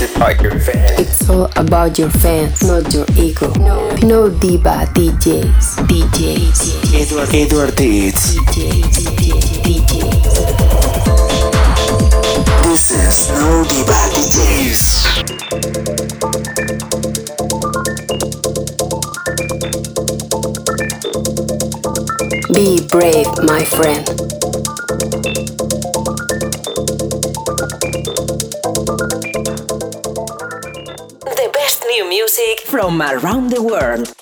It's about your fans. It's all about your fans, not your ego. No, no diva DJs, DJs, Edward, Edward Deeds. DJs, DJs. This is No Diva DJs. Be brave, my friend. From around the world.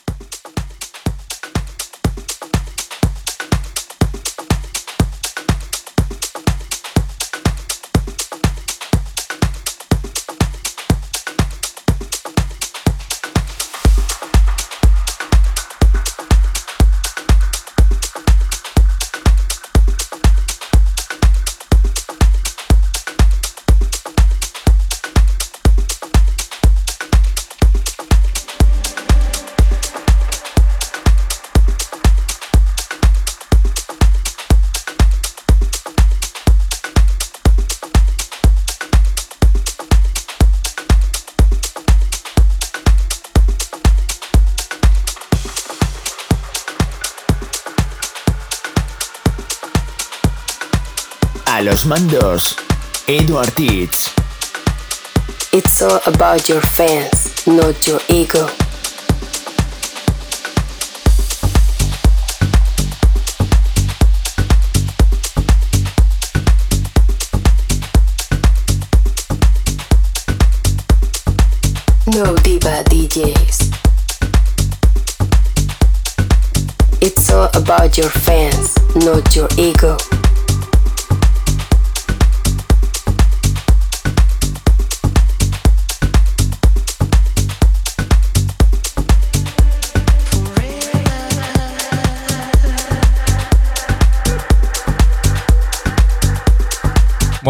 Los mandos, Edward Deeds. It's all about your fans, not your ego. No diva DJs. It's all about your fans, not your ego.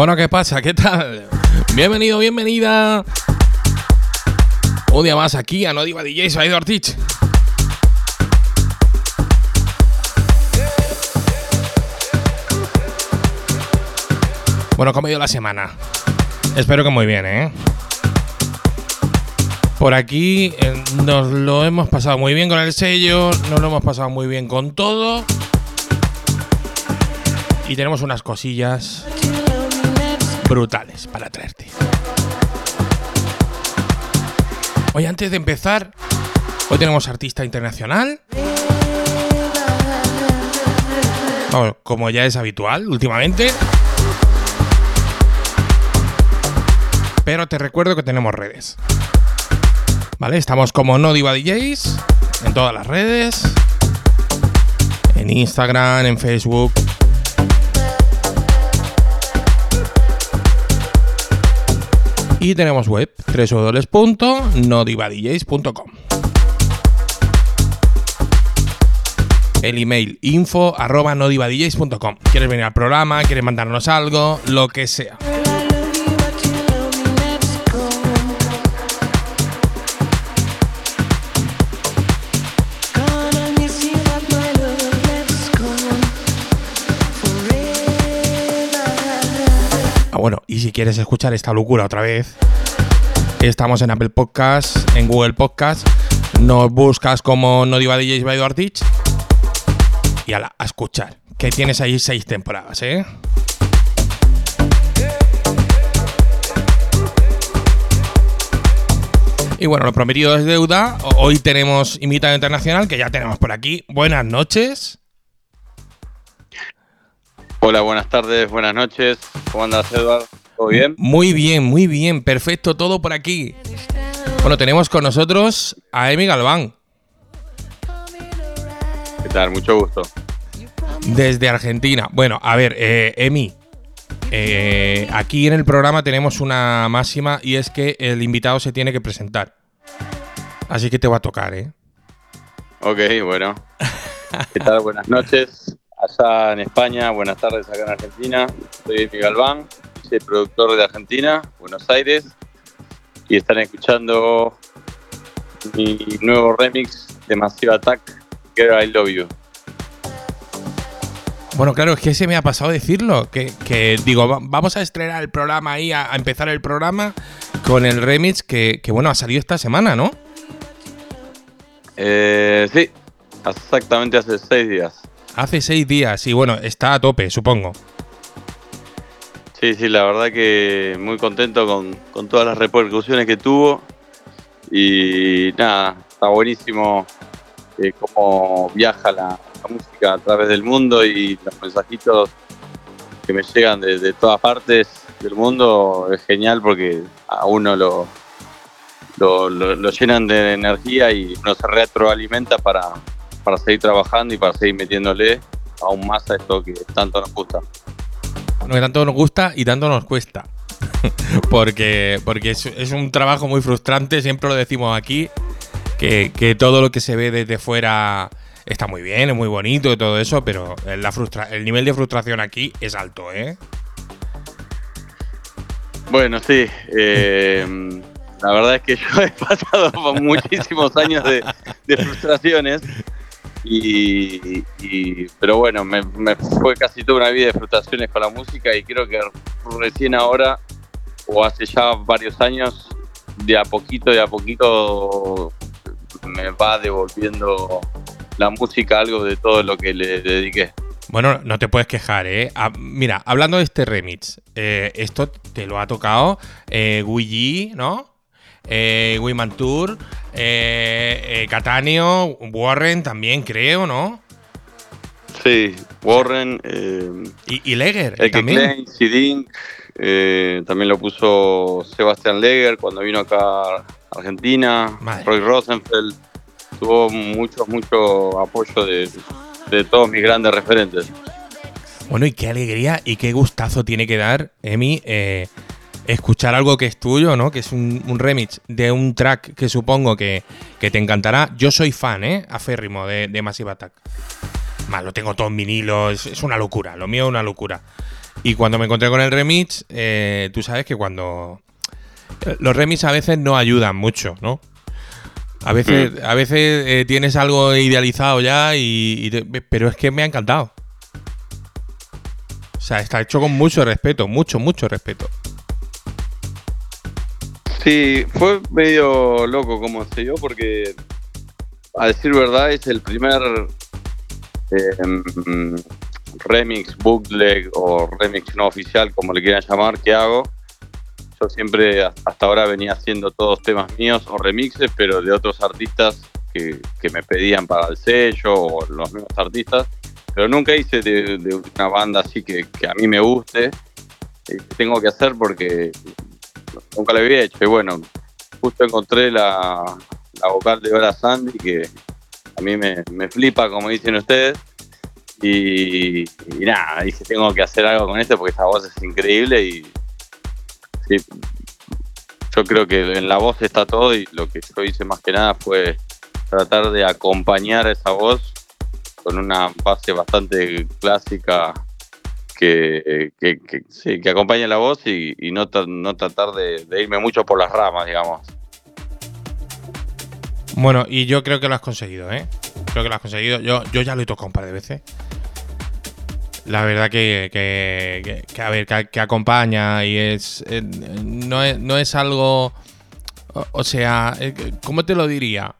Bueno, ¿qué pasa? ¿Qué tal? Bienvenido, bienvenida. Un día más aquí a No Diva DJ, soy Teach. Bueno, ¿cómo ha ido la semana? Espero que muy bien, ¿eh? Por aquí eh, nos lo hemos pasado muy bien con el sello, nos lo hemos pasado muy bien con todo. Y tenemos unas cosillas brutales para traerte. Hoy antes de empezar, hoy tenemos artista internacional. Como ya es habitual últimamente. Pero te recuerdo que tenemos redes. ¿Vale? Estamos como No Diva DJs en todas las redes. En Instagram, en Facebook, Y tenemos web www.nodivadjs.com. El email info arroba. ¿Quieres venir al programa? ¿Quieres mandarnos algo? Lo que sea. Bueno, y si quieres escuchar esta locura otra vez, estamos en Apple Podcasts, en Google Podcasts. Nos buscas como No Diva DJs by Teach y ala, a escuchar. Que tienes ahí seis temporadas, ¿eh? Y bueno, lo prometido es deuda. Hoy tenemos invitado internacional que ya tenemos por aquí. Buenas noches. Hola, buenas tardes, buenas noches. ¿Cómo andas, Edward? ¿Todo bien? Muy bien, muy bien, perfecto, todo por aquí. Bueno, tenemos con nosotros a Emi Galván, ¿Qué tal? Mucho gusto. desde Argentina. Bueno, a ver, eh, Emi, eh, aquí en el programa tenemos una máxima y es que el invitado se tiene que presentar. Así que te va a tocar, ¿eh? Ok, bueno. ¿Qué tal? Buenas noches. Allá en España, buenas tardes acá en Argentina. Soy Emi Galván, soy productor de Argentina, Buenos Aires. Y están escuchando mi nuevo remix de Massive Attack, Girl I Love You. Bueno, claro, es que se me ha pasado decirlo. Que, que digo, va- vamos a estrenar el programa ahí, a, a empezar el programa con el remix que, que, bueno, ha salido esta semana, ¿no? Eh, sí, exactamente hace seis días. Hace seis días y bueno, está a tope, supongo. Sí, sí, la verdad que muy contento con, con todas las repercusiones que tuvo. Y nada, está buenísimo eh, cómo viaja la, música a través del mundo y los mensajitos que me llegan de, de todas partes del mundo es genial porque a uno lo, lo, lo- lo llenan de energía y uno se retroalimenta para, para seguir trabajando y para seguir metiéndole aún más a esto que tanto nos gusta. Bueno, que tanto nos gusta y tanto nos cuesta. porque porque es, es un trabajo muy frustrante, siempre lo decimos aquí, que, que todo lo que se ve desde fuera está muy bien, es muy bonito y todo eso, pero la frustra el nivel de frustración aquí es alto, ¿eh? Bueno, sí. eh, la verdad es que yo he pasado por muchísimos años de, de frustraciones. Y, pero bueno, me, fue casi toda una vida de frustraciones con la música y creo que recién ahora, o hace ya varios años, de a poquito, de a poquito, me va devolviendo la música algo de todo lo que le dediqué. Bueno, no te puedes quejar, ¿eh? Ah, mira, hablando de este remix, eh, esto te lo ha tocado eh, Guigi, ¿no? Eh, Wimantur, eh, eh, Cataneo, Warren también, creo, ¿no? Sí, Warren. eh, Y, y Leger El que también. Klein, Sidink, eh, también lo puso Sebastián Leger cuando vino acá a Argentina, Madre. Roy Rosenfeld, tuvo mucho, mucho apoyo de, de todos mis grandes referentes. Bueno, y qué alegría y qué gustazo tiene que dar, Emi, eh, escuchar algo que es tuyo, ¿no? Que es un, un remix de un track que supongo que, que te encantará. Yo soy fan, ¿eh? Aférrimo de, de Massive Attack. Más, lo tengo todo en vinilo, es, es una locura, lo mío es una locura. Y cuando me encontré con el remix, eh, tú sabes que cuando... Los remix a veces no ayudan mucho, ¿no? A veces, a veces eh, tienes algo idealizado ya, y, y te- pero es que me ha encantado. O sea, está hecho con mucho respeto, mucho, mucho respeto. Sí, fue medio loco como se dio porque, a decir verdad, es el primer mm, remix, bootleg o remix no oficial, como le quieran llamar, que hago. Yo siempre hasta ahora venía haciendo todos temas míos o remixes, pero de otros artistas que, que me pedían para el sello o los mismos artistas. Pero nunca hice de, una banda así que, que a mí me guste. eh, tengo que hacer porque nunca lo había hecho. Y bueno, justo encontré la, la vocal de Hora Sandy, que a mí me, me flipa, como dicen ustedes. Y, y nada, dije, tengo que hacer algo con esto porque esta voz es increíble y sí, yo creo que en la voz está todo y lo que yo hice más que nada fue tratar de acompañar esa voz con una base bastante clásica que, que, que, sí, que acompañe la voz y, y no, no tratar de, de irme mucho por las ramas, digamos. Bueno, y yo creo que lo has conseguido, ¿eh? Creo que lo has conseguido. Yo, yo ya lo he tocado un par de veces. La verdad que, que, que- a ver, que, que acompaña y es, eh, no es. No es algo. O, o sea, eh, ¿cómo te lo diría?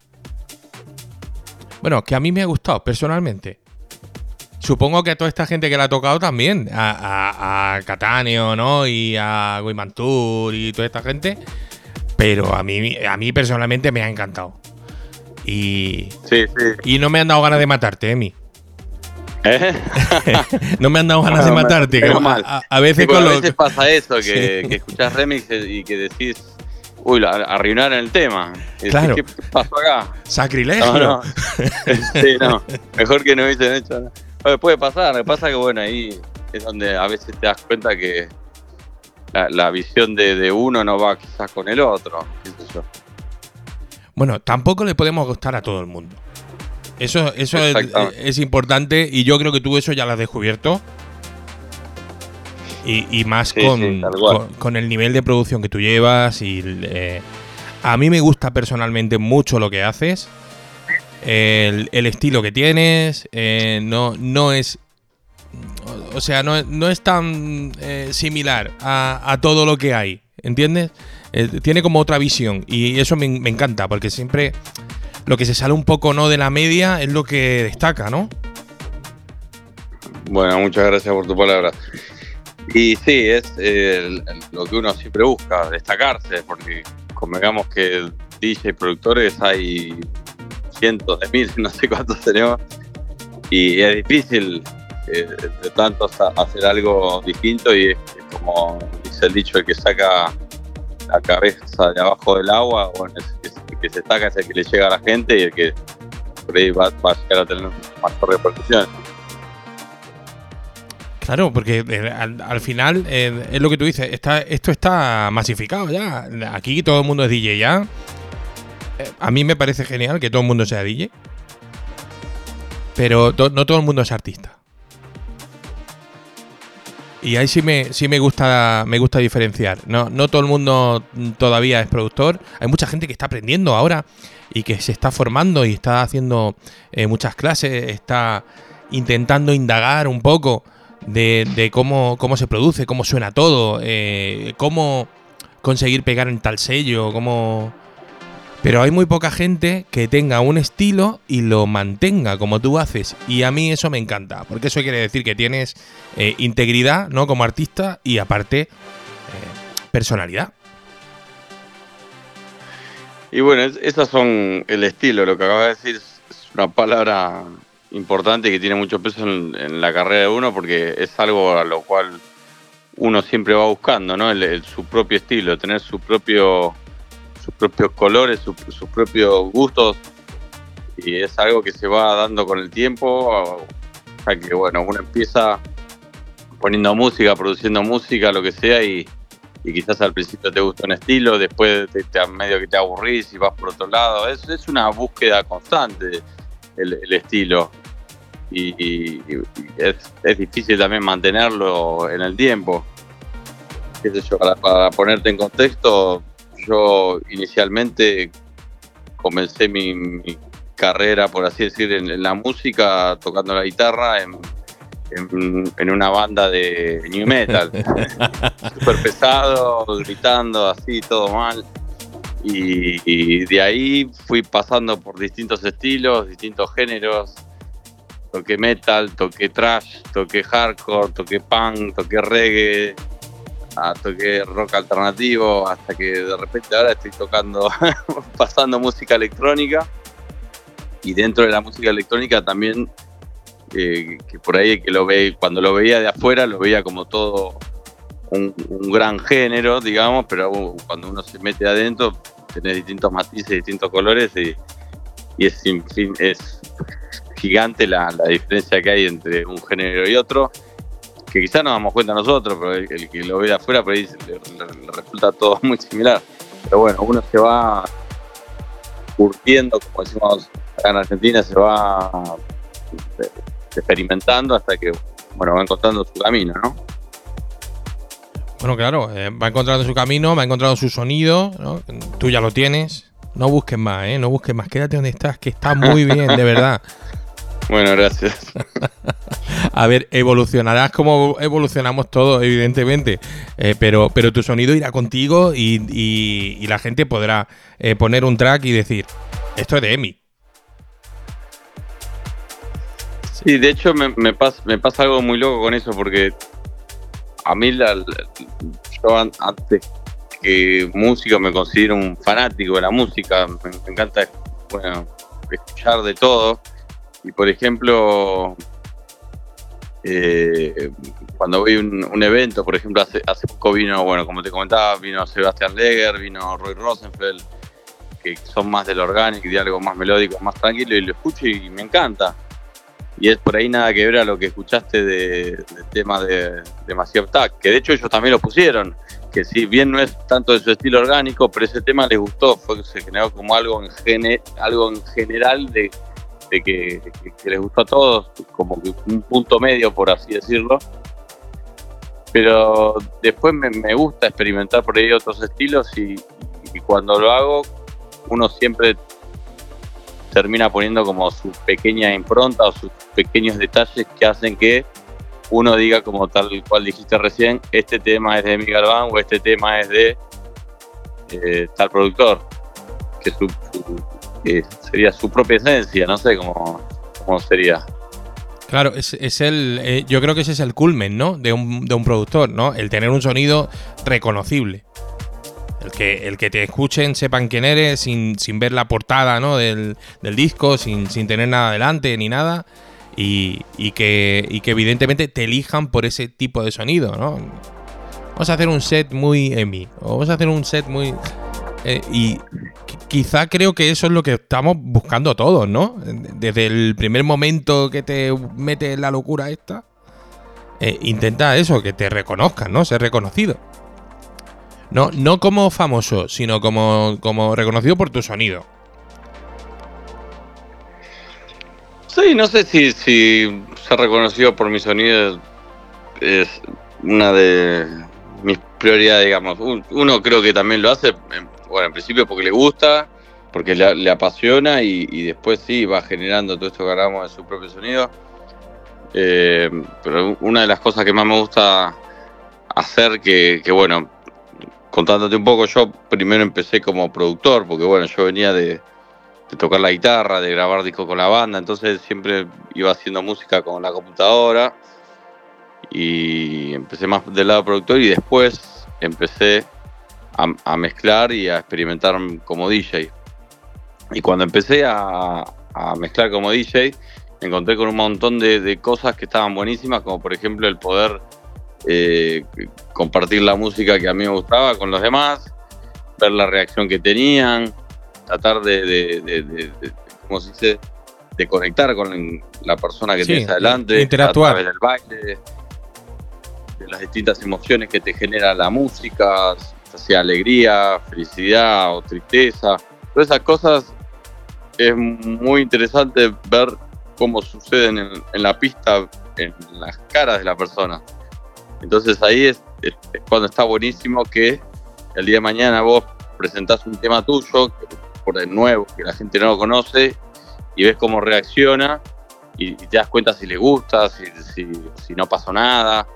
Bueno, que a mí me ha gustado personalmente. Supongo que a toda esta gente que la ha tocado también. A, a, a Catáneo, ¿no? Y a Wimantur y toda esta gente. Pero a mí, a mí personalmente me ha encantado. Y, Sí, sí. y no me han dado ganas de matarte, Emi. ¿Eh? No me han dado ganas de matarte. que mal. a, veces Sí, con a lo- veces pasa eso, que, Sí. que escuchás remixes y que decís, uy, la, arruinaron el tema. Claro. ¿Qué, qué pasó acá? Sacrilegio. No, no. sí, no. Mejor que no hubiesen hecho nada. Bueno, puede pasar, lo que pasa que bueno, ahí es donde a veces te das cuenta que la, la visión de, de uno no va quizás con el otro. qué sé yo. Bueno, tampoco le podemos gustar a todo el mundo. Eso, eso es, importante y yo creo que tú eso ya lo has descubierto. Y, y más Sí, con, sí, tal cual. con, con el nivel de producción que tú llevas. Y eh, a mí me gusta personalmente mucho lo que haces. El, estilo que tienes. eh, no, no es. o sea, no, no es tan eh, similar a, todo lo que hay, ¿entiendes? Eh, tiene como otra visión y eso me, me encanta porque siempre lo que se sale un poco no de la media es lo que destaca, ¿no? Bueno, muchas gracias por tu palabra. Y sí, es lo que uno siempre busca, destacarse, porque convengamos que DJ productores hay cientos de miles, no sé cuántos tenemos, y es difícil eh, de tantos a- hacer algo distinto y es, como dice el dicho, el que saca la cabeza de abajo del agua, es- el que se saca es el que le llega a la gente y el que por ahí va, a llegar a tener mayor repercusión. Claro, porque eh, al, al final eh, es lo que tú dices, está, esto está masificado ya. Aquí todo el mundo es DJ ya. A mí me parece genial que todo el mundo sea DJ. Pero no todo el mundo es artista. Y ahí sí me, sí me gusta me gusta diferenciar. No, no todo el mundo todavía es productor. Hay mucha gente que está aprendiendo ahora y que se está formando y está haciendo eh, muchas clases, está intentando indagar un poco de, de cómo, cómo se produce, cómo suena todo, eh, cómo conseguir pegar en tal sello, cómo... Pero hay muy poca gente que tenga un estilo y lo mantenga como tú haces. Y a mí eso me encanta, porque eso quiere decir que tienes eh, integridad, ¿no? Como artista y aparte eh, personalidad. Y bueno, es- esas son el estilo. Lo que acabas de decir es, una palabra importante que tiene mucho peso en, la carrera de uno porque es algo a lo cual uno siempre va buscando, ¿no? El- su propio estilo, tener su propio, sus propios colores, su- sus propios gustos. Y es algo que se va dando con el tiempo. Sea que, bueno, uno empieza poniendo música, produciendo música, lo que sea, y, quizás al principio te gusta un estilo, después te, te- medio que te aburrís y vas por otro lado. Es, una búsqueda constante el, estilo. Y, es, difícil también mantenerlo en el tiempo. Qué sé yo, para ponerte en contexto, yo inicialmente comencé mi, mi carrera, por así decir, en, en la música, tocando la guitarra en, en- en una banda de new metal súper pesado, gritando así, todo mal. Y, y de ahí fui pasando por distintos estilos, distintos géneros. Toqué metal, toqué trash, toqué hardcore, toqué punk, toqué reggae, ah, toqué rock alternativo, hasta que de repente ahora estoy tocando, pasando música electrónica. Y dentro de la música electrónica también, eh, que por ahí que lo ve, cuando lo veía de afuera, lo veía como todo un, gran género, digamos, pero cuando uno se mete adentro, tenés distintos matices, distintos colores y, y es, es gigante la, la diferencia que hay entre un género y otro, que quizás nos damos cuenta nosotros, pero el, el que lo ve de afuera por ahí le, le- le resulta todo muy similar. Pero bueno, uno se va curtiendo, como decimos acá en Argentina, se va eh, experimentando hasta que bueno va encontrando su camino, ¿no? Bueno, claro, eh, va encontrando su camino, va encontrando su sonido, ¿no? Tú ya lo tienes. No busques más, ¿eh? No busques más. Quédate donde estás, que está muy bien, de verdad. Bueno, gracias. A ver, evolucionarás como evolucionamos todos, evidentemente. Eh, pero, pero tu sonido irá contigo y, y- y la gente podrá eh, poner un track y decir, esto es de Emi. Sí, de hecho me, me, pasa, me pasa algo muy loco con eso porque a mí la, la- yo an- antes que músico me considero un fanático de la música, me, me encanta bueno, escuchar de todo y por ejemplo eh, cuando voy a un, evento, por ejemplo hace, hace poco vino, bueno como te comentaba, vino Sebastián Leger, vino Roy Rosenfeld, que son más del orgánico algo más melódico, más tranquilo y lo escucho y me encanta. Y es por ahí nada que ver a lo que escuchaste de, del tema de, de Massive que de hecho ellos también lo pusieron, que si bien no es tanto de su estilo orgánico, pero ese tema les gustó, fue se generó como algo en, gene, algo en general de, de que, que- que les gustó a todos, como que un punto medio, por así decirlo. Pero después me, me gusta experimentar por ahí otros estilos y, y cuando lo hago, uno siempre termina poniendo como su pequeña impronta o sus pequeños detalles que hacen que uno diga como tal cual dijiste recién, este tema es de Miguel Van o este tema es de eh, tal productor, que, su, sería su propia esencia, no sé cómo, cómo sería. Claro, es, es el. Eh, yo creo que ese es el culmen, ¿no? De un, de un productor, ¿no? El tener un sonido reconocible. El que, el que te escuchen, sepan quién eres, sin, sin ver la portada, ¿no? Del, del disco, sin, sin tener nada delante ni nada. Y, y, que, y que evidentemente te elijan por ese tipo de sonido, ¿no? Vamos a hacer un set muy Emi. O vamos a hacer un set muy. Eh, y quizá creo que eso es lo que estamos buscando todos, ¿no? Desde el primer momento que te mete la locura esta, eh, intenta eso, que te reconozcan, ¿no? Ser reconocido. No, no como famoso, sino como, como reconocido por tu sonido. Sí, no sé si, si ser reconocido por mi sonido es una de mis prioridades, digamos. Uno creo que también lo hace bueno, en principio porque le gusta, porque le, apasiona y, después sí va generando todo esto que hablamos de su propio sonido. Eh, pero una de las cosas que más me gusta hacer, que, bueno, contándote un poco, yo primero empecé como productor, porque bueno, yo venía de, tocar la guitarra, de grabar discos con la banda, entonces siempre iba haciendo música con la computadora y empecé más del lado productor y después empecé a, mezclar y a experimentar como DJ. Y cuando empecé a, mezclar como DJ, me encontré con un montón de, cosas que estaban buenísimas, como por ejemplo el poder eh, compartir la música que a mí me gustaba con los demás, ver la reacción que tenían, tratar de, de, ¿cómo se dice? de conectar con la persona que tienes adelante, interactuar. a del baile, de las distintas emociones que te genera la música, sea alegría, felicidad o tristeza. Todas esas cosas es muy interesante ver cómo suceden en, la pista, en las caras de la persona. Entonces ahí es, cuando está buenísimo que el día de mañana vos presentás un tema tuyo, por de nuevo, que la gente no lo conoce, y ves cómo reacciona y, te das cuenta si le gusta, si, si no pasó nada.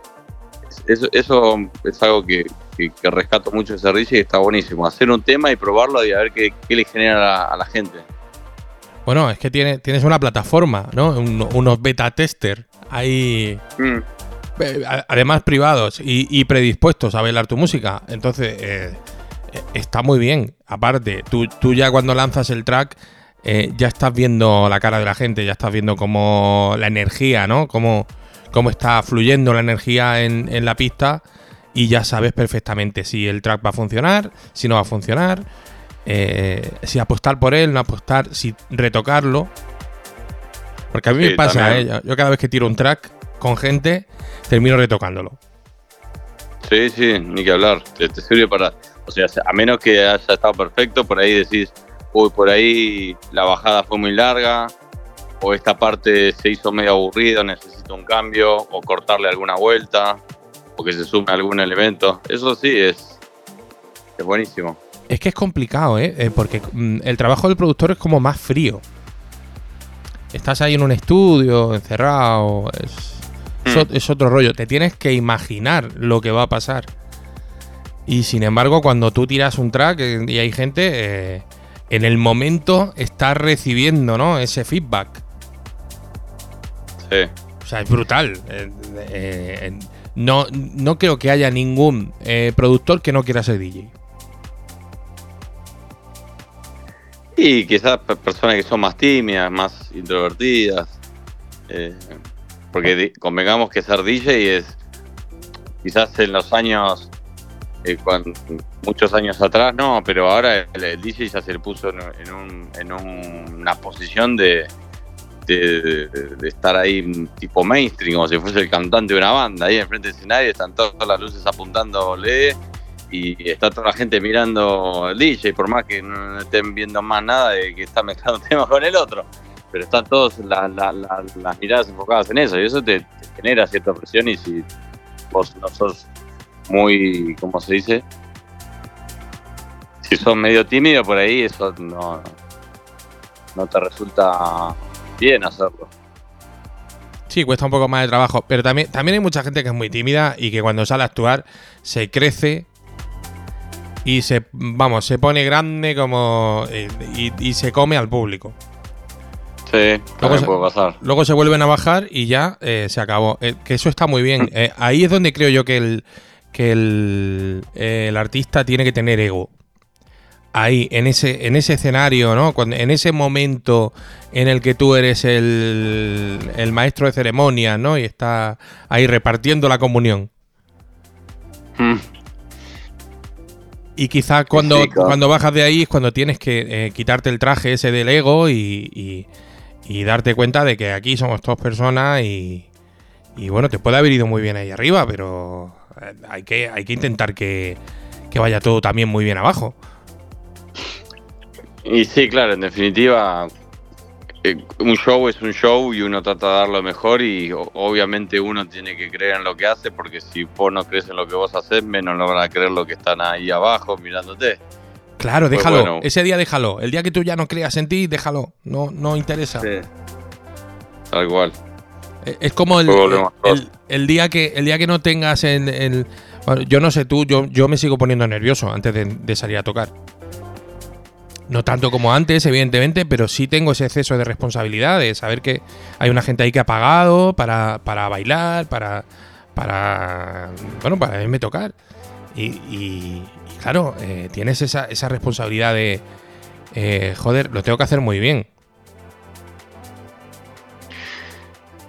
Eso, eso es algo que, que, rescato mucho ese servicio y está buenísimo. Hacer un tema y probarlo y a ver qué, le genera a la, gente. Bueno, es que tiene, tienes una plataforma, ¿no? unos beta tester ahí. Mm. Eh, además privados y, predispuestos a bailar tu música. Entonces, eh, eh, está muy bien. Aparte, tú, tú, ya cuando lanzas el track, ya estás viendo la cara de la gente, ya estás viendo cómo la energía, ¿no? Cómo, cómo está fluyendo la energía en, en la pista y ya sabes perfectamente si el track va a funcionar, si no va a funcionar, eh, si apostar por él, no apostar, si retocarlo. Porque a mí me pasa, ¿eh? yo cada vez que tiro un track con gente, termino retocándolo. Sí, sí, ni que hablar. Te, sirve para. O sea, a menos que haya estado perfecto, por ahí decís, uy, por ahí la bajada fue muy larga, o esta parte se hizo medio aburrida, necesito un cambio, o cortarle alguna vuelta o que se sume algún elemento. Eso sí es, es buenísimo. Es que es complicado, ¿eh? eh porque mm, el trabajo del productor es como más frío. Estás ahí en un estudio, encerrado. Es, es, hmm. otro rollo. Te tienes que imaginar lo que va a pasar. Y sin embargo, cuando tú tiras un track eh, y hay gente, eh, en el momento estás recibiendo ¿no? ese feedback. Sí. O sea, es brutal. No, no creo que haya ningún eh, productor que no quiera ser DJ. Y quizás personas que son más tímidas, más introvertidas. Eh, porque convengamos que ser DJ es quizás en los años, eh, muchos años atrás, no, pero ahora el, DJ ya se le puso en, en una posición de, de, estar ahí tipo mainstream, como si fuese el cantante de una banda, ahí enfrente del escenario, están todas las luces apuntándole y está toda la gente mirando al DJ, por más que no estén viendo más nada de que está mezclando un tema con el otro. Pero están todas las miradas enfocadas en eso y eso te, genera cierta presión y si vos no sos muy, ¿cómo se dice? Si sos medio tímido por ahí, eso no, no te resulta bien hacerlo. Sí, cuesta un poco más de trabajo, pero también, también hay mucha gente que es muy tímida y que cuando sale a actuar se crece y se, vamos, se pone grande como eh, y, y se come al público. Sí, Luego se- puede pasar. Luego se vuelven a bajar y ya eh, se acabó. Eh, que eso está muy bien. Eh, ahí es donde creo yo que el, que el, el artista tiene que tener ego. Ahí, en ese, en ese escenario, ¿no? Cuando, en ese momento en el que tú eres el, el maestro de ceremonia, ¿no? Y está ahí repartiendo la comunión. Mm. Y quizá cuando, Sí, claro. cuando bajas de ahí es cuando tienes que eh, quitarte el traje ese del ego y, y- y darte cuenta de que aquí somos todas personas y, y bueno, te puede haber ido muy bien ahí arriba, pero eh, hay que, hay que intentar que, que vaya todo también muy bien abajo. Y sí, claro, en definitiva, eh, un show es un show y uno trata de dar lo mejor y o- obviamente uno tiene que creer en lo que hace porque si vos no crees en lo que vos haces, menos no van a creer lo que están ahí abajo mirándote. Claro, Pues déjalo. bueno. Ese día déjalo. El día que tú ya no creas en ti, déjalo. No, no interesa. Tal cual. Eh, Es como el, el- día que el día que no tengas en el bueno, yo no sé tú, yo, yo me sigo poniendo nervioso antes de, de salir a tocar. No tanto como antes, evidentemente, pero sí tengo ese exceso de responsabilidad de saber que hay una gente ahí que ha pagado para, para bailar, para, para, bueno, para verme tocar. Y, y- y claro, eh, tienes esa, esa responsabilidad de, eh, joder, lo tengo que hacer muy bien.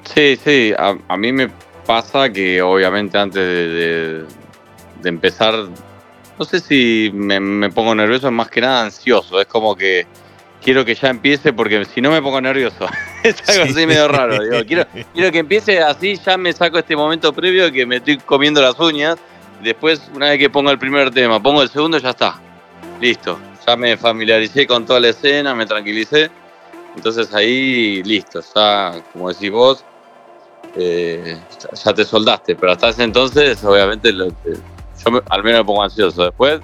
Sí, sí, a, mí me pasa que obviamente antes de empezar, no sé si me, pongo nervioso, más que nada ansioso, es como que quiero que ya empiece porque si no me pongo nervioso, es algo Sí. así medio raro, quiero, quiero que empiece así, ya me saco este momento previo que me estoy comiendo las uñas, después una vez que pongo el primer tema, pongo el segundo, ya está, listo, ya me familiaricé con toda la escena, me tranquilicé, entonces ahí listo, ya como decís vos, eh, ya- te soldaste, pero hasta ese entonces, obviamente, lo que- yo me- al menos me pongo ansioso. Después,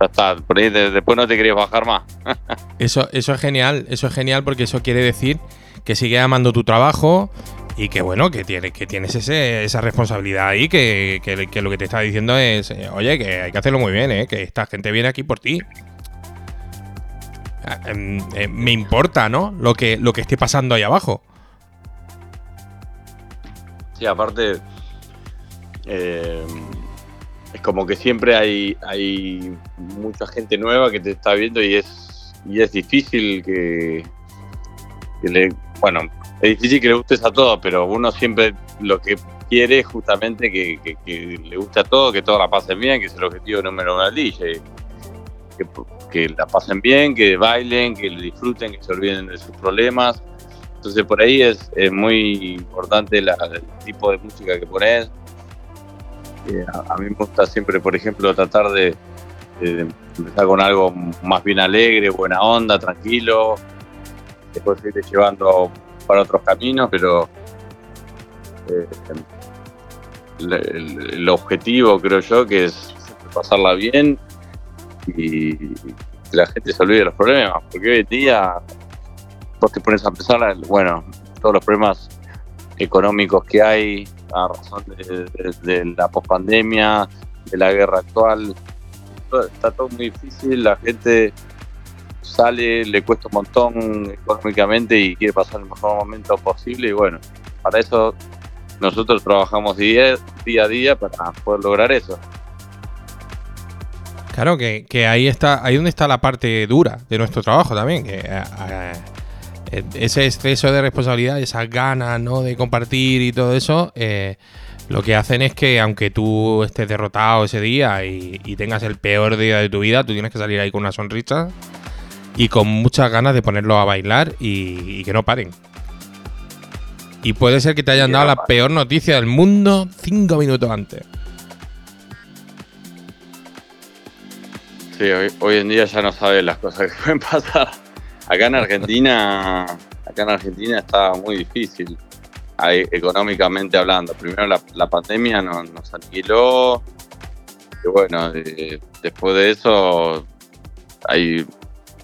ya está, por ahí de- después no te querías bajar más. Eso, eso es genial, eso es genial porque eso quiere decir que sigues amando tu trabajo y que bueno, que tienes, que tienes ese- esa responsabilidad ahí, que, que- que lo que te está diciendo es, eh, oye, que hay que hacerlo muy bien, ¿eh? que esta gente viene aquí por ti. Ah, em, eh, me importa, ¿no? Lo que, lo que esté pasando ahí abajo. Sí, aparte, eh, es como que siempre hay, hay mucha gente nueva que te está viendo y es, y es difícil que, le. Bueno, es difícil que le gustes a todos, pero uno siempre lo que quiere es justamente que le guste a todos, que todos la pasen bien, que es el objetivo número uno del DJ. Que, que la pasen bien, que bailen, que disfruten, que se olviden de sus problemas. Entonces por ahí es, es muy importante la- el tipo de música que pones. Eh, a, a mí me gusta siempre, por ejemplo, tratar de, de empezar con algo más bien alegre, buena onda, tranquilo. Después irte llevando para otros caminos, pero eh, el, objetivo creo yo que es pasarla bien y que la gente se olvide de los problemas, porque hoy en día vos te pones a pensar, bueno, todos los problemas económicos que hay a razón de, de- de la pospandemia, de la guerra actual, está todo muy difícil, la gente sale, le cuesta un montón económicamente y quiere pasar el mejor momento posible y bueno, para eso nosotros trabajamos día, a día para poder lograr eso. Claro, que, ahí está, ahí donde está la parte dura de nuestro trabajo también. Eh, eh, ese exceso de responsabilidad, esas ganas ¿no? de compartir y todo eso, eh, lo que hacen es que aunque tú estés derrotado ese día y, y tengas el peor día de tu vida, tú tienes que salir ahí con una sonrisa y con muchas ganas de ponerlo a bailar y, y que no paren. Y puede ser que te hayan dado la peor noticia del mundo cinco minutos antes. Sí, hoy, hoy en día ya no sabes las cosas que pueden pasar. Acá en Argentina, acá en Argentina está muy difícil, ahí, económicamente hablando. Primero la, la pandemia nos, nos aniquiló, y bueno, de- después de eso ahí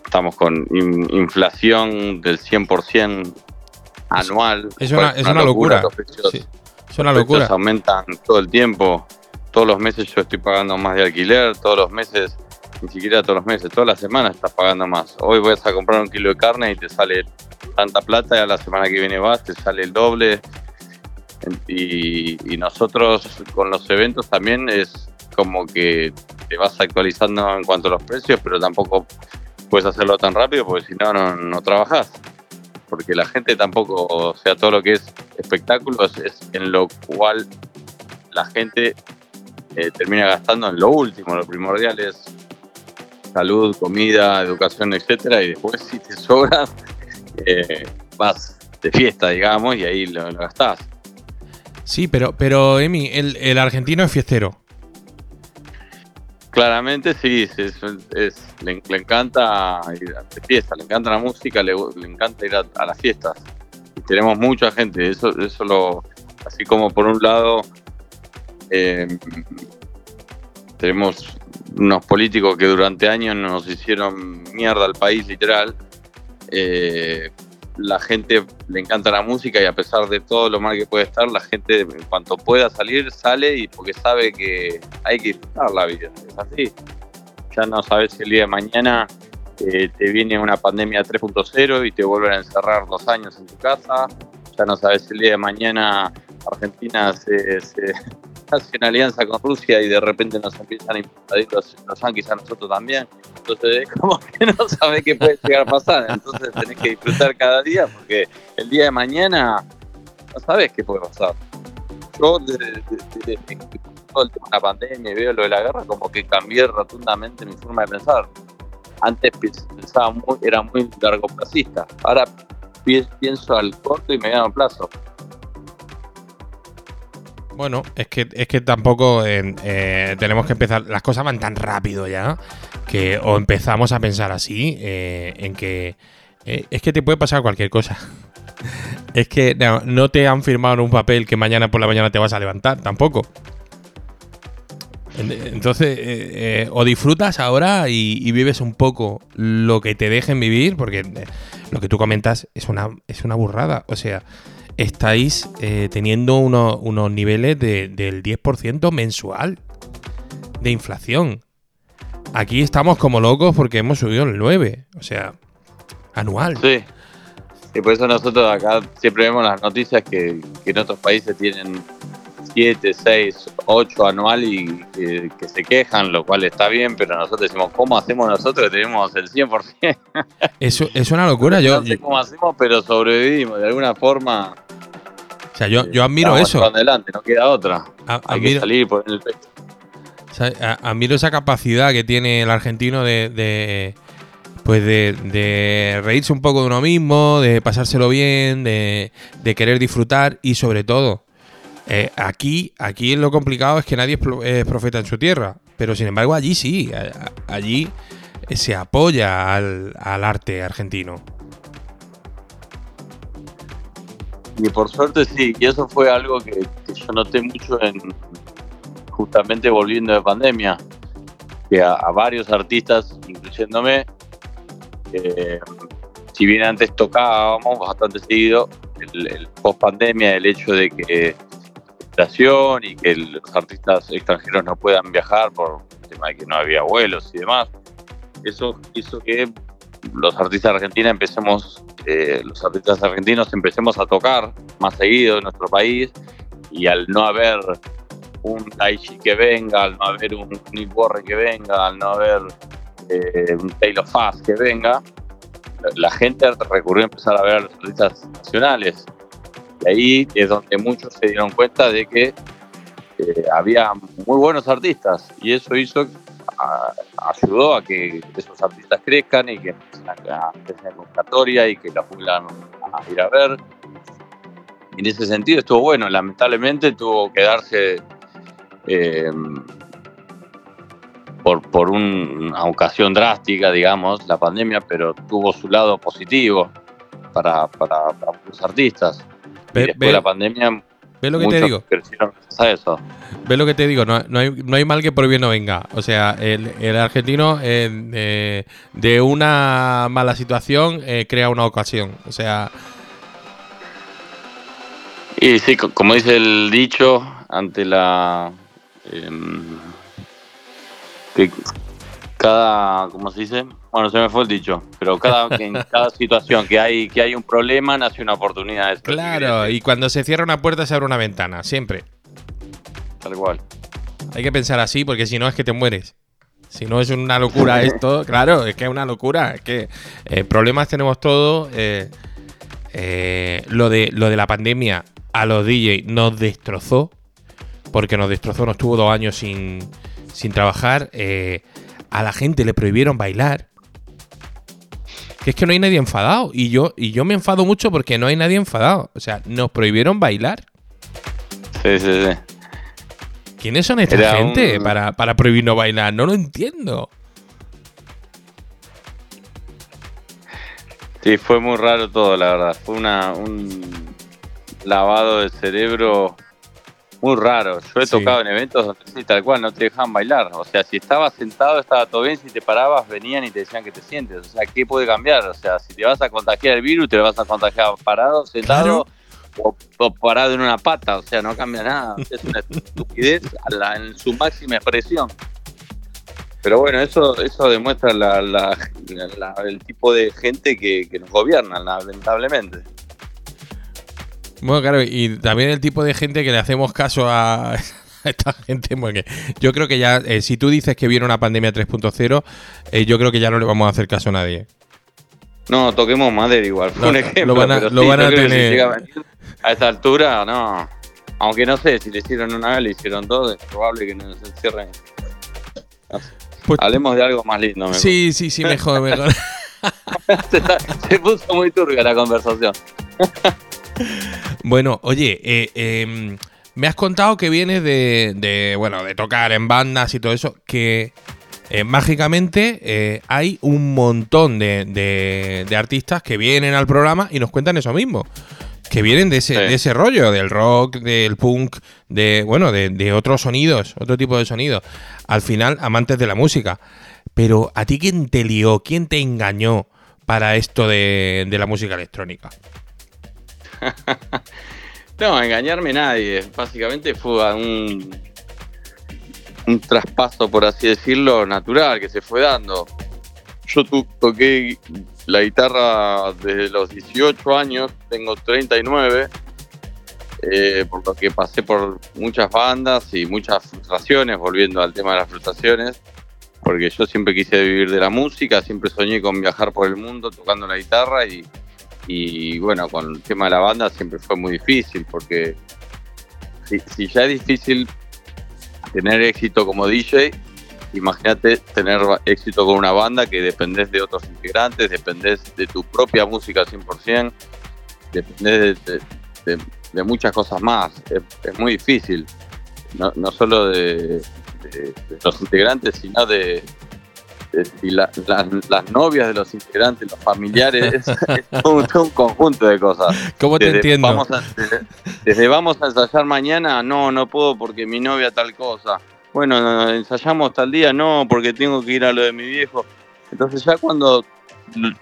estamos con in- inflación del 100% anual. Es una, es una locura. los precios- Sí, es una los locura. aumentan todo el tiempo. Todos los meses yo estoy pagando más de alquiler, todos los meses, ni siquiera todos los meses, todas las semanas estás pagando más. Hoy vas a comprar un kilo de carne y te sale tanta plata y a la semana que viene vas, te sale el doble. Y, nosotros con los eventos también es como que te vas actualizando en cuanto a los precios, pero tampoco puedes hacerlo tan rápido porque si no, no, no trabajas. Porque la gente tampoco, o sea, todo lo que es espectáculos es en lo cual la gente eh, termina gastando en lo último, lo primordial es salud, comida, educación, etcétera, y después si te sobra, eh, vas de fiesta, digamos, y ahí lo, lo gastás. Sí, pero, pero Emi, el, el argentino es fiestero. Claramente sí, es, es- le, le encanta ir a fiesta, le encanta la música, le, le encanta ir a, a las fiestas. Y tenemos mucha gente, eso, eso lo, así como por un lado eh, tenemos unos políticos que durante años nos hicieron mierda al país literal. eh, la gente le encanta la música y a pesar de todo lo mal que puede estar, la gente en cuanto pueda salir sale y porque sabe que hay que disfrutar la vida. Es así. Ya no sabes si el día de mañana eh, te viene una pandemia 3.0 y te vuelven a encerrar dos años en tu casa. Ya no sabes si el día de mañana Argentina se, hace una alianza con Rusia y de repente nos empiezan a invadir los, los a nosotros también. Entonces, es como que no sabes qué puede llegar a pasar. Entonces, tenés que disfrutar cada día porque el día de mañana no sabes qué puede pasar. Yo, desde, todo el tema de la pandemia y veo lo de la guerra, como que cambié rotundamente mi forma de pensar. Antes pensaba muy, era muy largoplacista. Ahora pi- pienso al corto y mediano plazo. Bueno, es que, es que tampoco eh, eh, tenemos que empezar. Las cosas van tan rápido ya que o empezamos a pensar así eh, en que es que te puede pasar cualquier cosa. es que no, te han firmado un papel que mañana por la mañana te vas a levantar tampoco. En- Entonces, o disfrutas ahora y, y vives un poco lo que te dejen vivir, porque lo que tú comentas es una, es una burrada. O sea, estáis eh, teniendo uno- unos niveles de- del 10% mensual de inflación. Aquí estamos como locos porque hemos subido el 9%, o sea, anual. Sí. Y por eso nosotros acá siempre vemos las noticias que, que en otros países tienen 7, 6, 8 anual y que, que se quejan, lo cual está bien, pero nosotros decimos, ¿cómo hacemos nosotros que tenemos el 100%? Eso es una locura. Yo, no sé cómo hacemos, pero sobrevivimos. De alguna forma, o sea, yo, yo admiro eso. adelante, no queda otra. A- Hay que admiro- salir por el pecho. O sea, a- admiro esa capacidad que tiene el argentino de, de- pues de, de reírse un poco de uno mismo, de pasárselo bien, de, de querer disfrutar y sobre todo, eh, aquí, aquí lo complicado es que nadie es, pro- es profeta en su tierra, pero sin embargo allí sí, allí se apoya al, arte argentino. Y por suerte sí, y eso fue algo que, que yo noté mucho en justamente volviendo de pandemia, que a, a varios artistas, incluyéndome, eh, si bien antes tocábamos bastante seguido, el, el post pandemia, el hecho de que y que los artistas extranjeros no puedan viajar por el tema de que no había vuelos y demás, eso hizo que los artistas argentinos empecemos, eh, los artistas argentinos empecemos a tocar más seguido en nuestro país y al no haber un Taichi que venga, al no haber un Nick Warren que venga, al no haber eh, un Taylor Fast que venga, la gente recurrió a empezar a ver a los artistas nacionales. Y ahí es donde muchos se dieron cuenta de que eh, había muy buenos artistas y eso hizo ayudó a que esos artistas crezcan y que empiecen a, a crecer en convocatoria y que la puedan a ir a ver. En ese sentido estuvo bueno, lamentablemente tuvo que darse eh, por, por un- una ocasión drástica, digamos, la pandemia, pero tuvo su lado positivo para, para, para muchos artistas. Ve- y después ve- de la pandemia, ¿Ves lo que te digo? a eso. ¿Ves lo que te digo? No, no hay, no hay mal que por bien no venga. O sea, el, el argentino eh, eh, de una mala situación eh, crea una ocasión. O sea, Y sí, co- como dice el dicho, ante la... em, que cada... ¿Cómo se dice? Bueno, se me fue el dicho, pero cada, en cada situación que hay, que hay un problema nace una oportunidad. Claro, y cuando se cierra una puerta se abre una ventana, siempre. Tal cual. Hay que pensar así porque si no es que te mueres. Si no es una locura esto, claro, es que es una locura. Es que eh, problemas tenemos todos. eh, eh, lo, de, lo de la pandemia a los DJ nos destrozó. Porque nos destrozó, nos tuvo dos años sin, sin trabajar. eh, a la gente le prohibieron bailar. Que es que no hay nadie enfadado. Y yo, y yo me enfado mucho porque no hay nadie enfadado. O sea, nos prohibieron bailar. Sí, sí, sí. ¿Quiénes son esta Era gente un- para, para prohibirnos bailar? No lo entiendo. Sí, fue muy raro todo, la verdad. Fue una, un lavado de cerebro muy raro. Yo he Sí. tocado en eventos donde sí, tal cual no te dejaban bailar. O sea, si estabas sentado estaba todo bien, si te parabas venían y te decían que te sientes. O sea, ¿qué puede cambiar? O sea, si te vas a contagiar el virus, te lo vas a contagiar parado, sentado o, o parado en una pata. O sea, no cambia nada. Es una estupidez a la- en su máxima expresión. Pero bueno, eso eso demuestra la- la- la- el tipo de gente que, que nos gobierna, lamentablemente. Bueno, claro, y también el tipo de gente que le hacemos caso a, esta gente, porque yo creo que ya, eh, si tú dices que viene una pandemia 3.0, eh, yo creo que ya no le vamos a hacer caso a nadie. No, toquemos madera igual, fue No, lo ejemplo. van a- pero lo sí, van a tener. a a esta altura, no. Aunque no sé, si le hicieron una vez, le hicieron dos, es probable que nos encierren. Pues- Hablemos de algo más lindo. mejor. Sí, sí, sí, mejor, mejor. se, está- se puso muy turbia la conversación. Bueno, oye, eh, em, me has contado que vienes de, de, bueno, de tocar en bandas y todo eso, que eh, mágicamente eh, hay un montón de, de- de artistas que vienen al programa y nos cuentan eso mismo. Que vienen de ese, Sí. de ese rollo, del rock, del punk, de, bueno, de, otros sonidos, otro tipo de sonidos. Al final, amantes de la música. Pero, ¿a ti quién te lió? ¿Quién te engañó para esto de la música electrónica? No, engañarme nadie. Básicamente fue un, un traspaso, por así decirlo, natural que se fue dando. Yo toqué la guitarra desde los 18 años, tengo 39, eh, por lo que pasé por muchas bandas y muchas frustraciones, volviendo al tema de las frustraciones, porque yo siempre quise vivir de la música, siempre soñé con viajar por el mundo tocando la guitarra y, y bueno, con el tema de la banda siempre fue muy difícil, porque si, ya es difícil tener éxito como DJ, imagínate tener éxito con una banda que dependés de otros integrantes, dependés de tu propia música 100%, dependés de, de- muchas cosas más. Es, muy difícil, no, solo de los integrantes, sino de, de- y la- la- las novias de los integrantes, los familiares, es, es un- conjunto de cosas. ¿Cómo te Desde entiendo? Vamos a, desde, desde vamos a ensayar mañana, no, no puedo porque mi novia tal cosa. Bueno, no, no, ensayamos tal día, no, porque tengo que ir a lo de mi viejo. Entonces ya cuando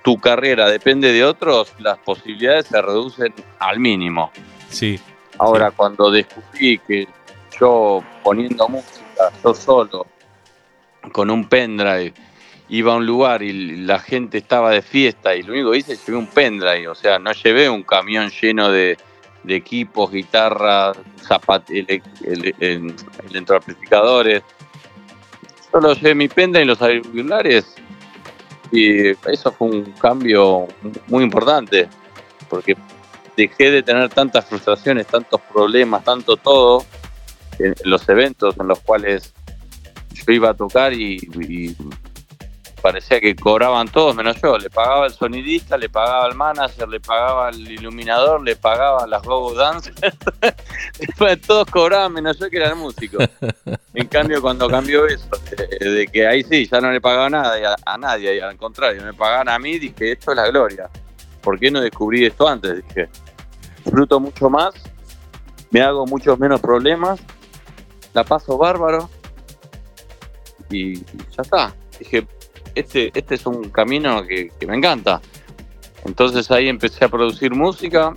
tu carrera depende de otros, las posibilidades se reducen al mínimo. Sí. Ahora, cuando descubrí que yo poniendo música, yo solo, con un pendrive, iba a un lugar y la gente estaba de fiesta y lo único que hice es llevé un pendrive, o sea, no llevé un camión lleno de, equipos, guitarras, el- electroamplificadores. Solo llevé mi pendrive y los auriculares y eso fue un cambio muy importante porque dejé de tener tantas frustraciones, tantos problemas, tanto todo en en los eventos en los cuales yo iba a tocar y, y parecía que cobraban todos menos yo. Le pagaba el sonidista, le pagaba al manager, le pagaba al iluminador, le pagaba las go dancers. Todos cobraban menos yo que era el músico. En cambio, cuando cambió eso, de, de que ahí sí, ya no le pagaba nada a, nadie, al contrario, me pagaban a mí, dije, esto es la gloria. ¿Por qué no descubrí esto antes? Dije, disfruto mucho más, me hago muchos menos problemas, la paso bárbaro y ya está. Dije, este, este es un camino que, me encanta. Entonces ahí empecé a producir música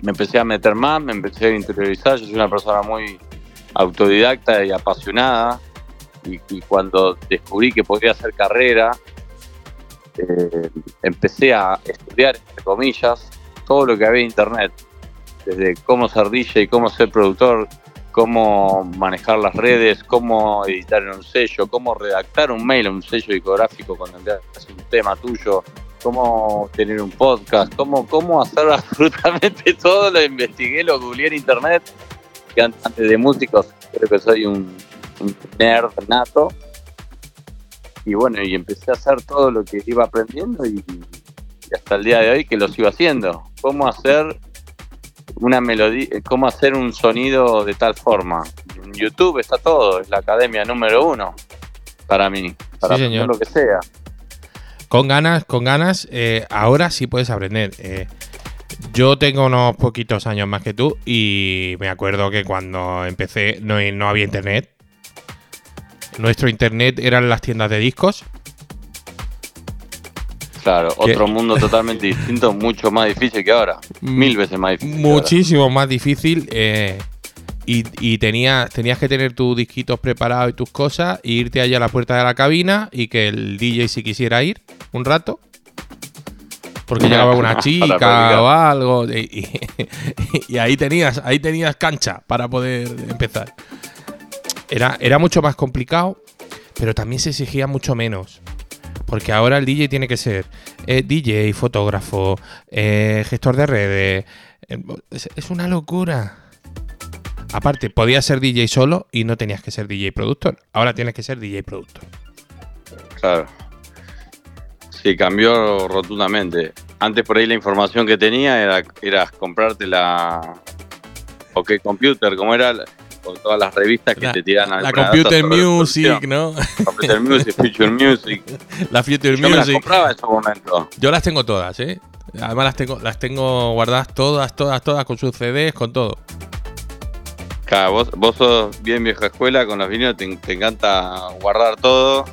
me empecé a meter más, me empecé a interiorizar. Yo soy una persona muy autodidacta y apasionada. Y, y cuando descubrí que podía hacer carrera, eh, empecé a estudiar, entre comillas, todo lo que había en internet. Desde cómo ser DJ, cómo ser productor, cómo manejar las redes, cómo editar un sello, cómo redactar un mail un sello discográfico cuando envías un tema tuyo, cómo tener un podcast, cómo, cómo hacer absolutamente todo. Lo investigué, lo googleé en internet. Que antes de músicos, creo que soy un, nerd nato. Y bueno, y empecé a hacer todo lo que iba aprendiendo y, hasta el día de hoy que lo sigo haciendo. Cómo hacer una melodía, cómo hacer un sonido de tal forma. En YouTube está todo, es la academia número uno para mí, para Sí, señor. aprender lo que sea. Con ganas, con ganas, eh, ahora sí puedes aprender. Eh, yo tengo unos poquitos años más que tú y me acuerdo que cuando empecé no, no había internet. Nuestro internet eran las tiendas de discos. Claro, Que- otro mundo totalmente distinto, mucho más difícil que ahora. Mil veces más difícil. Muchísimo más difícil. eh, y y tenías, tenías que tener tus disquitos preparados y tus cosas, e irte allá a la puerta de la cabina y que el DJ si quisiera ir un rato. Porque llegaba una chica o algo. Y, y- y ahí tenías, ahí tenías cancha para poder empezar. Era, era mucho más complicado, pero también se exigía mucho menos. Porque ahora el DJ tiene que ser eh, DJ, fotógrafo, eh, gestor de redes. eh, es, una locura. Aparte, podías ser DJ solo y no tenías que ser DJ productor. Ahora tienes que ser DJ productor. Claro. Sí, cambió rotundamente. Antes por ahí la información que tenía era, comprarte la OK Computer, como era con todas las revistas que La, te tiran la alguna Computer Music. ¿no? Computer Music, Future Music. la Future Yo me las Music. compraba en ese momento. Yo las tengo todas, ¿eh? Además las tengo, las tengo guardadas todas, todas, todas, con sus CDs, con todo. Claro, vos, vos sos bien vieja escuela, con los vinilos te, te encanta guardar todo.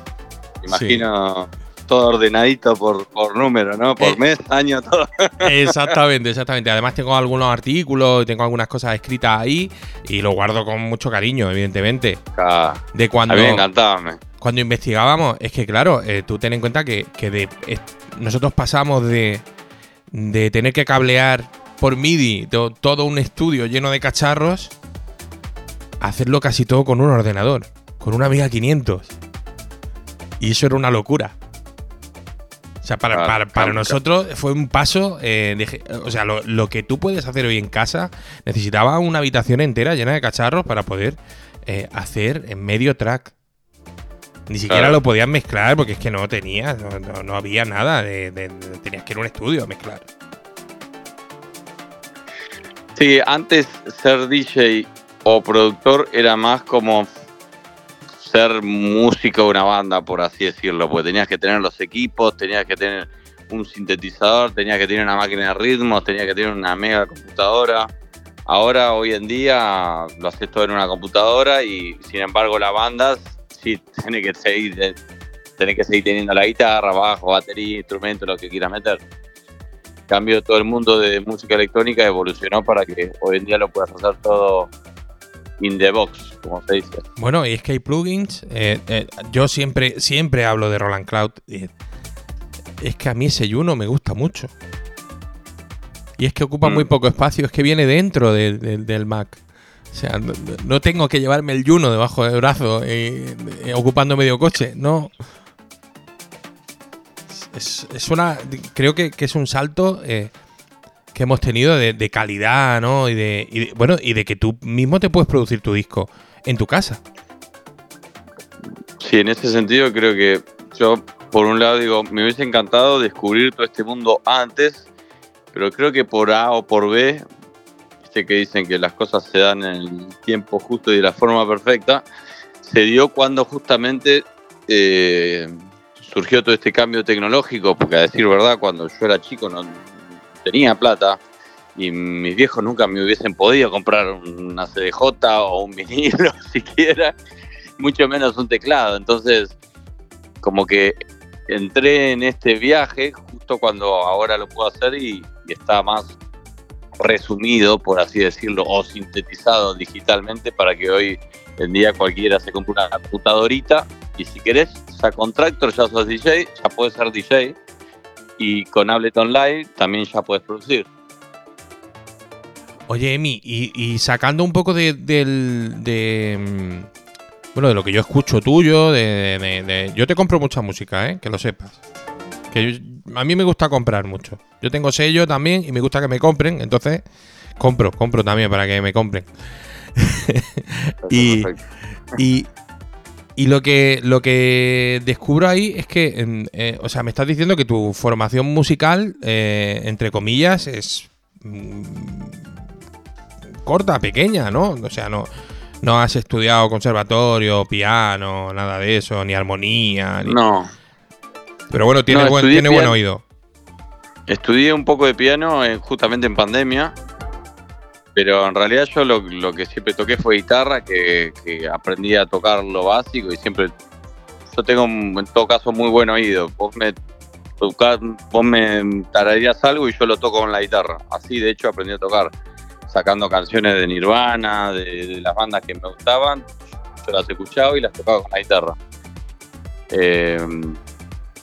Imagino todo ordenadito por, por número, ¿no? Por Eh. mes, año, todo. Exactamente, exactamente. Además tengo algunos artículos, tengo algunas cosas escritas ahí y lo guardo con mucho cariño, evidentemente. Claro. De A cuando, mí me encantaba. cuando investigábamos, es que claro, eh, tú ten en cuenta que, que de, es- nosotros pasamos de, de tener que cablear por MIDI to- todo un estudio lleno de cacharros a hacerlo casi todo con un ordenador, con una Amiga 500. Y eso era una locura. O sea, para, para- para nosotros fue un paso. eh, de o sea, lo, lo que tú puedes hacer hoy en casa necesitaba una habitación entera llena de cacharros para poder eh, hacer en medio track. Ni siquiera Claro. lo podías mezclar porque es que no tenías, no, no- no había nada. De- tenías que ir a un estudio a mezclar. Sí, antes ser DJ o productor era más como ser músico de una banda, por así decirlo, porque tenías que tener los equipos, tenías que tener un sintetizador, tenías que tener una máquina de ritmos, tenías que tener una mega computadora. Ahora, hoy en día, lo haces todo en una computadora y, sin embargo, la banda sí tiene que seguir, teniendo la guitarra, bajo, batería, instrumento, lo que quieras meter. En cambio, todo el mundo de música electrónica evolucionó para que hoy en día lo puedas hacer todo in the box, como se dice. Bueno, y es que hay plugins. eh, eh, yo siempre, siempre hablo de Roland Cloud. eh, es que a mí ese Juno me gusta mucho. Y es que ocupa Mm. muy poco espacio, es que viene dentro de- de- del Mac. O sea, no, no tengo que llevarme el Juno debajo del brazo eh, ocupando medio coche, no. Es, es una. Creo que, que es un salto que hemos tenido de, calidad, ¿no? Y de, y de- Bueno, y de que tú mismo te puedes producir tu disco en tu casa. Sí, en ese sentido creo que yo, por un lado, digo, me hubiese encantado descubrir todo este mundo antes, pero creo que por A o por B, viste que dicen que las cosas se dan en el tiempo justo y de la forma perfecta, se dio cuando justamente eh, surgió todo este cambio tecnológico, porque a decir verdad, cuando yo era chico no tenía plata y mis viejos nunca me hubiesen podido comprar una CDJ o un vinilo siquiera mucho menos un teclado. Entonces, como que entré en este viaje justo cuando ahora lo puedo hacer y, está más resumido, por así decirlo, o sintetizado digitalmente para que hoy en día cualquiera se compre una computadorita y si querés, con Tractor ya sos DJ, ya puedes ser DJ y con Ableton Live también ya puedes producir. Oye, Emi, y, y sacando un poco de, del- de, mm, bueno, de lo que yo escucho tuyo, de, de- de- yo te compro mucha música, ¿eh? que lo sepas. Que yo- a mí me gusta comprar mucho. Yo tengo sello también y me gusta que me compren, entonces compro, compro también para que me compren. Y-. Y, y lo que lo que descubro ahí es que, eh, o sea, me estás diciendo que tu formación musical, eh, entre comillas, es mm, corta, pequeña, ¿no? O sea, no, no has estudiado conservatorio, piano, nada de eso, ni armonía. ni- No, Pero bueno, tiene, No, buen, tiene buen oído. Estudié un poco de piano eh, justamente en pandemia, pero en realidad yo lo, lo que siempre toqué fue guitarra, que, aprendí a tocar lo básico y siempre... Yo tengo un- en todo caso muy buen oído. Vos me, tocás- vos me tararías algo y yo lo toco con la guitarra. Así de hecho aprendí a tocar, sacando canciones de Nirvana, de, las bandas que me gustaban. Yo las escuchaba y las tocaba con la guitarra. Eh,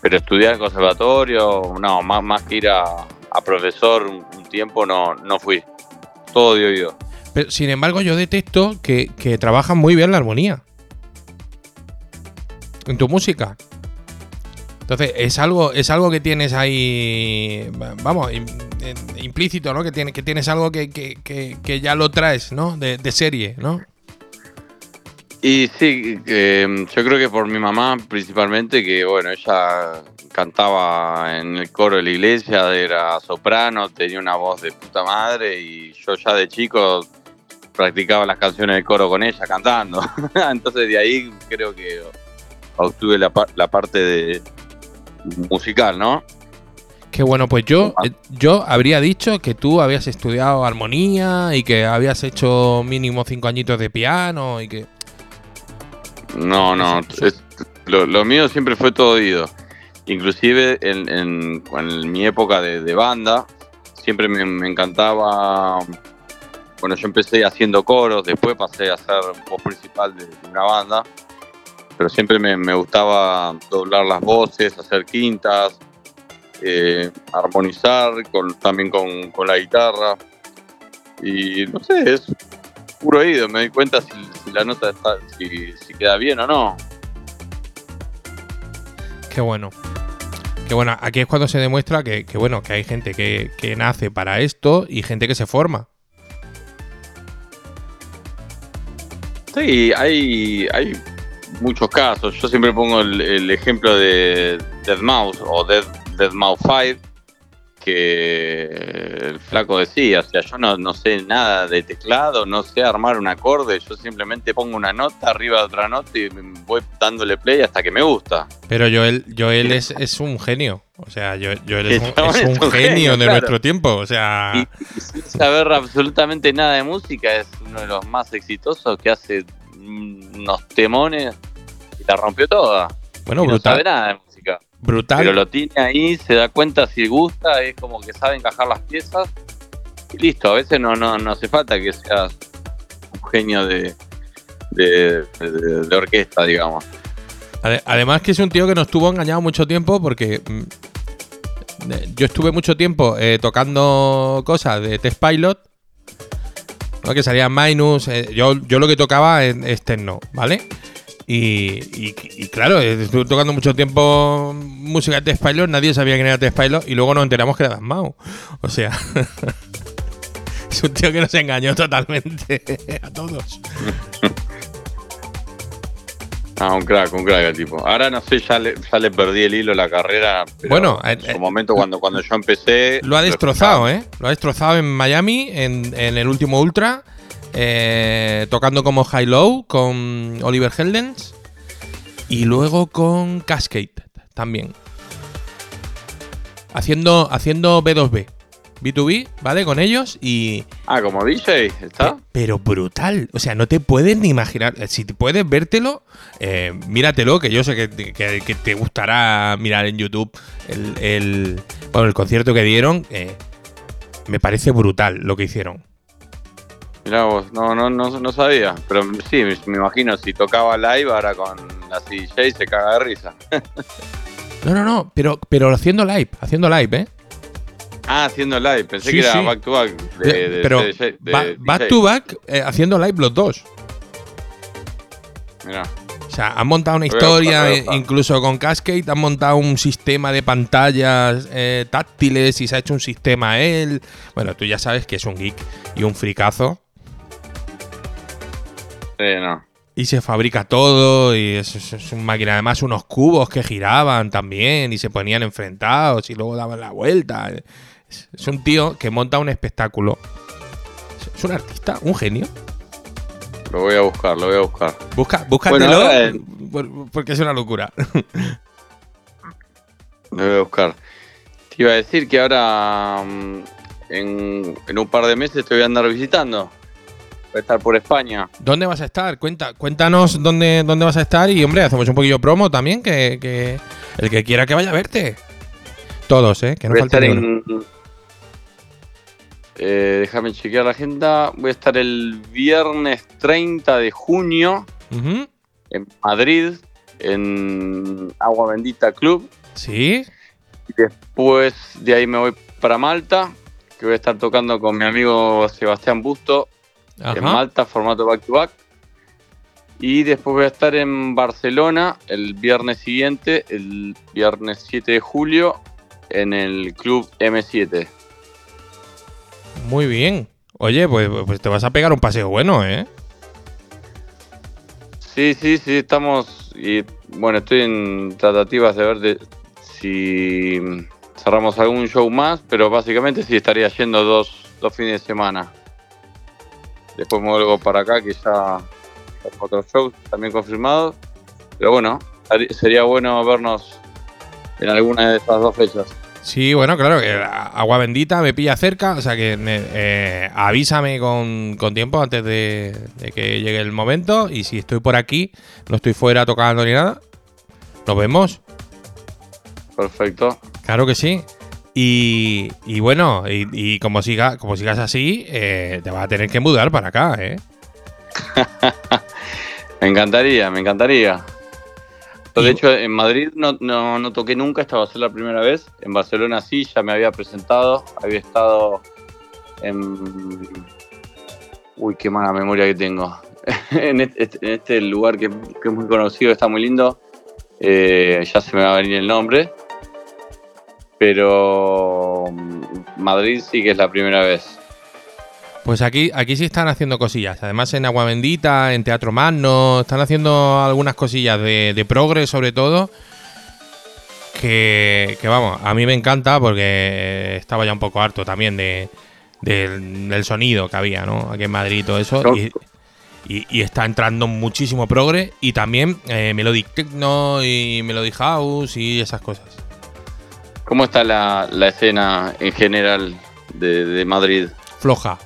pero estudiar en conservatorio, no, más, más que ir a, a profesor un, un tiempo no, no fui. Todo de oído. Pero, sin embargo, yo detecto que, que trabajas muy bien la armonía. En tu música. Entonces, es algo, es algo que tienes ahí. Vamos, en- implícito, ¿no? Que, tiene, que tienes algo que, que- que- que ya lo traes, ¿no? De, de serie, ¿no? Y sí, eh, yo creo que por mi mamá principalmente, que bueno, ella cantaba en el coro de la iglesia, era soprano, tenía una voz de puta madre y yo ya de chico practicaba las canciones de coro con ella cantando. Entonces de ahí creo que obtuve la, par- la parte de musical, ¿no? Qué bueno, pues yo, eh, yo habría dicho que tú habías estudiado armonía y que habías hecho mínimo cinco añitos de piano y que. No, no, es- lo, lo mío siempre fue todo oído. Inclusive en, en- en mi época de, de banda, siempre me, me encantaba, bueno, yo empecé haciendo coros, después pasé a ser voz principal de, de una banda, pero siempre me, me gustaba doblar las voces, hacer quintas, eh, armonizar con, también con, con la guitarra. Y no sé, es puro oído, me doy cuenta si la nota está, si, si queda bien o no. Qué bueno. Qué bueno, aquí es cuando se demuestra que, que, bueno, que hay gente que, que nace para esto y gente que se forma. Sí, hay, hay muchos casos. Yo siempre pongo el, el ejemplo de Dead Mouse o Dead, Dead Mouse 5, que el flaco decía, o sea, yo no, no sé nada de teclado, no sé armar un acorde, yo simplemente pongo una nota arriba de otra nota y voy dándole play hasta que me gusta. Pero Joel, Joel es, es un genio. O sea, Joel, Joel es, un, es genio, genio, de claro. nuestro tiempo. O sea, Y, y sin saber absolutamente nada de música, es uno de los más exitosos que hace unos temones y la rompió toda. bueno, y no brutal. sabe nada de música. Brutal. Pero lo tiene ahí, se da cuenta si gusta, es como que sabe encajar las piezas y listo. A veces no, no, no hace falta que seas un genio de, de, de- de orquesta, digamos. Ade- Además que es un tío que nos tuvo engañado mucho tiempo porque mm, eh, yo estuve mucho tiempo eh, tocando cosas de Test Pilot, ¿no? que salían Minus, eh, yo, yo lo que tocaba es, es techno, ¿vale? Y, y- y claro, eh, estuve tocando mucho tiempo música de Test Pilot, nadie sabía quién era Test Pilot y luego nos enteramos que era Dan Mau. O sea, es un tío que nos engañó totalmente a todos. Ah, un crack, un crack el tipo. Ahora no sé, ya le, ya le perdí el hilo a la carrera. pero Bueno, en eh, su momento cuando, cuando yo empecé. Lo ha destrozado, ¿eh? Lo ha destrozado en Miami, en, en el último Ultra, eh, tocando como High Low con Oliver Heldens y luego con Cascade también. Haciendo, haciendo B2B, B2B, ¿vale? Con ellos y... Ah, como DJ, ¿está? Pe- Pero brutal. O sea, no te puedes ni imaginar. Si te puedes vértelo, eh, míratelo, que yo sé que, te- que- que te gustará mirar en YouTube el, el- bueno, el concierto que dieron. eh, me parece brutal lo que hicieron. Mirá vos, no, no, no, no sabía. Pero sí, me, imagino, si tocaba live ahora con la CJ se caga de risa. No, no, no, pero, pero haciendo live, haciendo live, ¿eh? Ah, haciendo live, pensé Sí, que era sí. back to back. De, de- pero de- back to back eh, haciendo live los dos. Mirá. O sea, han montado una historia, incluso con Cascade han montado un sistema de pantallas eh, táctiles y se ha hecho un sistema él. Bueno, tú ya sabes que es un geek y un fricazo. No. Y se fabrica todo y es, es- es una máquina. Además, unos cubos que giraban también y se ponían enfrentados y luego daban la vuelta. Es, es un tío que monta un espectáculo. Es- un artista, un genio. Lo voy a buscar, lo voy a buscar. Busca, búscatelo Bueno, eh, por- porque es una locura. Lo voy a buscar. Te iba a decir que ahora mm, en, en un par de meses te voy a andar visitando. Voy a estar por España. ¿Dónde vas a estar? Cuenta, cuéntanos dónde, dónde vas a estar y, hombre, hacemos un poquillo promo también, que, que el que quiera que vaya a verte. Todos, ¿eh? Que no falte en. Eh, déjame chequear la agenda. Voy a estar el viernes 30 de junio en Madrid, en Agua Bendita Club. Sí. Y después de ahí me voy para Malta, que voy a estar tocando con mi amigo Sebastián Busto Ajá. en Malta, formato back to back. Y después voy a estar en Barcelona el viernes siguiente, el viernes 7 de julio, en el club M7. Muy bien. Oye, pues, pues te vas a pegar un paseo bueno, ¿eh? Sí, sí, sí, estamos. Y bueno, estoy en tratativas de ver de, si cerramos algún show más, pero básicamente sí estaría yendo dos, dos fines de semana. Después vuelvo para acá, que ya otros shows también confirmados. Pero bueno, sería bueno vernos en alguna de esas dos fechas. Sí, bueno, claro, que agua bendita me pilla cerca, o sea que eh, avísame con, con tiempo antes de, de que llegue el momento y si estoy por aquí, no estoy fuera tocando ni nada, nos vemos, Perfecto. claro que sí. Y, y bueno, y, y como, siga, como sigas así, eh, te vas a tener que mudar para acá, ¿eh? Me encantaría, me encantaría. De hecho, en Madrid no, no, no toqué nunca, esta va a ser la primera vez. En Barcelona sí, ya me había presentado. Había estado en. Uy, qué mala memoria que tengo. en, este, en este lugar que, que es muy conocido, está muy lindo. Eh, ya se me va a venir el nombre. Pero mm, Madrid sí que es la primera vez. Pues aquí, aquí sí están haciendo cosillas. Además en Agua Bendita, en Teatro Magno, están haciendo algunas cosillas de, de progres sobre todo. Que, que vamos, a mí me encanta porque estaba ya un poco harto también de, del, del sonido que había, ¿no? Aquí en Madrid y todo eso. Y, y- y está entrando muchísimo progre y también eh, Melodic Techno y Melodic House y esas cosas. ¿Cómo está la, la escena en general de, de Madrid? Floja.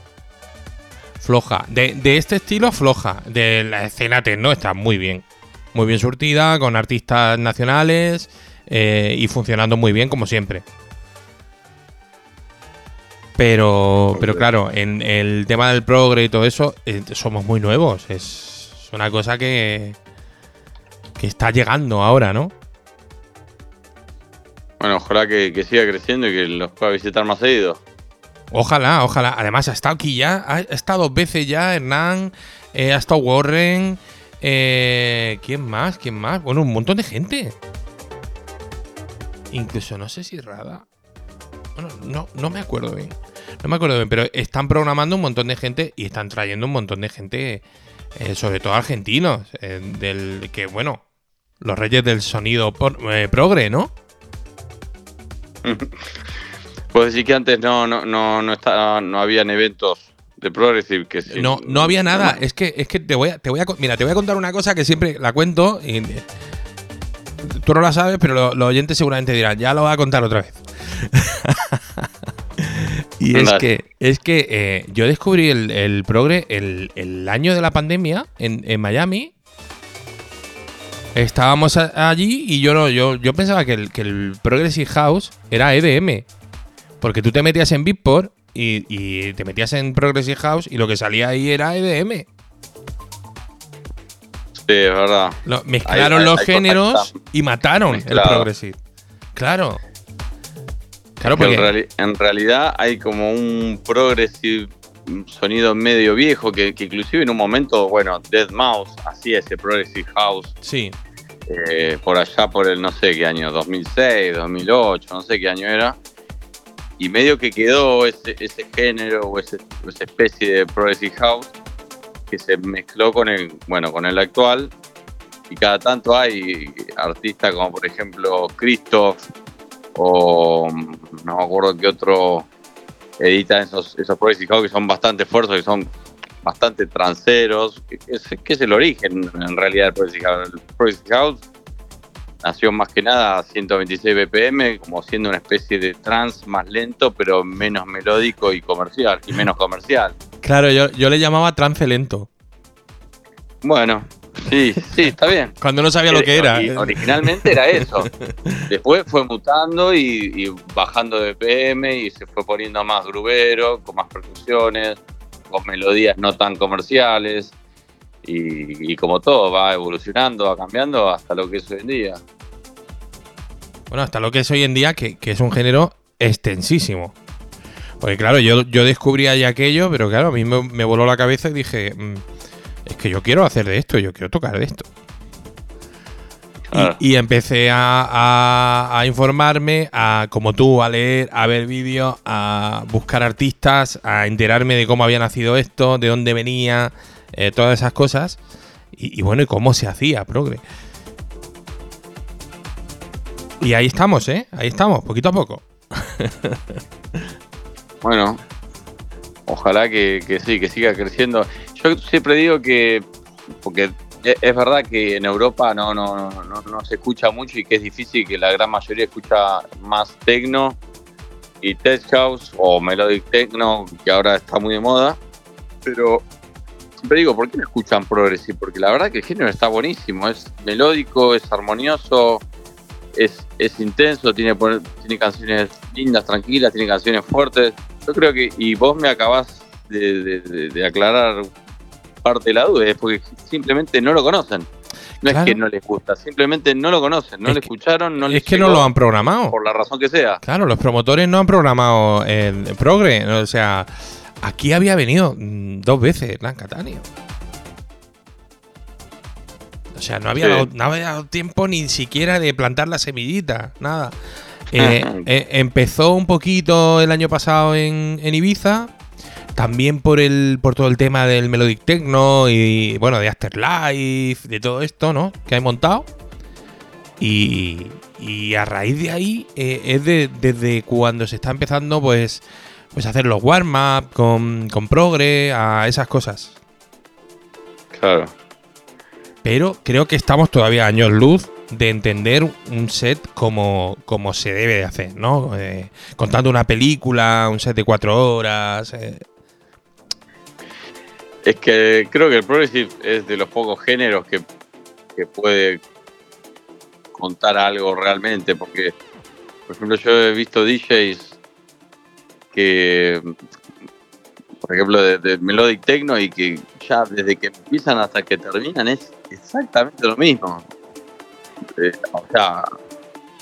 Floja. De, de este estilo, floja. De la escena techno está muy bien. Muy bien surtida, con artistas nacionales eh, y funcionando muy bien, como siempre. Pero, pero claro, en el tema del progre y todo eso, eh, somos muy nuevos. Es una cosa que, que está llegando ahora, ¿no? Bueno, ojalá que, que siga creciendo y que los pueda visitar más seguido. Ojalá, ojalá. Además, ha estado aquí ya, ha estado dos veces ya Hernán, eh, ha estado Warren. eh, ¿Quién más? ¿Quién más? Bueno, un montón de gente. Incluso no sé si Rada. Bueno, no, no me acuerdo bien. No me acuerdo bien, pero están programando un montón de gente y están trayendo un montón de gente, eh, sobre todo argentinos, eh, del que, bueno, los reyes del sonido por- progre, ¿no? Puedo decir que antes no, no, no, no, estaba, no habían eventos de Progressive que sí- No, no había nada. Es que, es que te voy a, te voy a, mira, te voy a contar una cosa que siempre la cuento y tú no la sabes, pero lo- los oyentes seguramente dirán, ya lo va a contar otra vez. y es que, es que eh, yo descubrí el, el progre el, el año de la pandemia en, en Miami. Estábamos allí y yo no, yo, yo pensaba que el, que el Progressive House era EDM. Porque tú te metías en Beatport y, y te metías en Progressive House y lo que salía ahí era EDM. Sí, es verdad. Lo- mezclaron hay- los hay géneros y mataron el. Progressive. Claro. Claro, en, porque. reali- en realidad hay como un progressive sonido medio viejo que, que inclusive en un momento, bueno, Dead Mouse hacía ese progressive house Sí. Eh, por allá por el no sé qué año, 2006, 2008, no sé qué año era. Y medio que quedó ese, ese género o ese- esa especie de progressive house que se mezcló con el, bueno, con el actual. Y cada tanto hay artistas como por ejemplo Christoph o no me acuerdo qué otro edita esos, esos progressive house que son bastante fuertes, que son bastante tranceros, que es, que es el origen en realidad del progressive house. El progressive house nació más que nada a 126 BPM, como siendo una especie de trance más lento, pero menos melódico y comercial, y menos comercial. Claro, yo, yo le llamaba trance lento. Bueno, sí, sí, está bien. Cuando no sabía lo que Eh, era. y originalmente era eso. Después fue mutando y, y bajando de BPM y se fue poniendo más grubero, con más percusiones, con melodías no tan comerciales. Y, como todo, va evolucionando, va cambiando hasta lo que es hoy en día. Bueno, hasta lo que es hoy en día, que, que es un género extensísimo. Porque claro, yo, yo descubrí ahí aquello, pero claro, a mí me, me voló la cabeza y dije, mm, es que yo quiero hacer de esto, yo quiero tocar de esto. Y- Claro. Y, empecé a, a- a informarme, a, como tú, a leer, a ver vídeos, a buscar artistas, a enterarme de cómo había nacido esto, de dónde venía, eh, todas esas cosas. Y, y bueno, y cómo se hacía, progre. Y ahí estamos, ¿eh? Ahí estamos, poquito a poco. Bueno, ojalá que, que sí, que siga creciendo. Yo siempre digo que, porque es verdad que en Europa no, no, no, no, se escucha mucho y que es difícil que la gran mayoría escucha más techno y tech house o melodic techno, que ahora está muy de moda. Pero siempre digo, ¿por qué no escuchan progressive? Porque la verdad que el género está buenísimo, es melódico, es armonioso, es, es intenso, tiene, tiene canciones lindas, tranquilas, tiene canciones fuertes. Yo creo que, y vos me acabás de aclarar parte de la duda, es porque simplemente no lo conocen. No Claro. es que no les gusta, simplemente no lo conocen, no Es lo escucharon, no es les que no lo han programado. por la razón que sea. Claro, los promotores no han programado el progre. O sea, aquí había venido mm, dos veces Lan Catania. O sea, no había, Sí. dado, no había dado tiempo ni siquiera de plantar la semillita, nada. Eh, eh, empezó un poquito el año pasado en, en Ibiza, también por el por todo el tema del Melodic Techno y bueno, de Afterlife, de todo esto, ¿no? Que hay montado. Y, y a raíz de ahí eh, es de- desde cuando se está empezando pues, pues a hacer los warm-up con, con progre, a esas cosas. Claro. Pero creo que estamos todavía a años luz de entender un set como, como se debe de hacer, ¿no? Eh, contando una película, un set de cuatro horas. eh, Es que creo que el progressive es de los pocos géneros que, que puede contar algo realmente, porque, por ejemplo, yo he visto DJs que, por ejemplo, de, de Melodic Techno y que ya desde que empiezan hasta que terminan es exactamente lo mismo. Eh, o sea,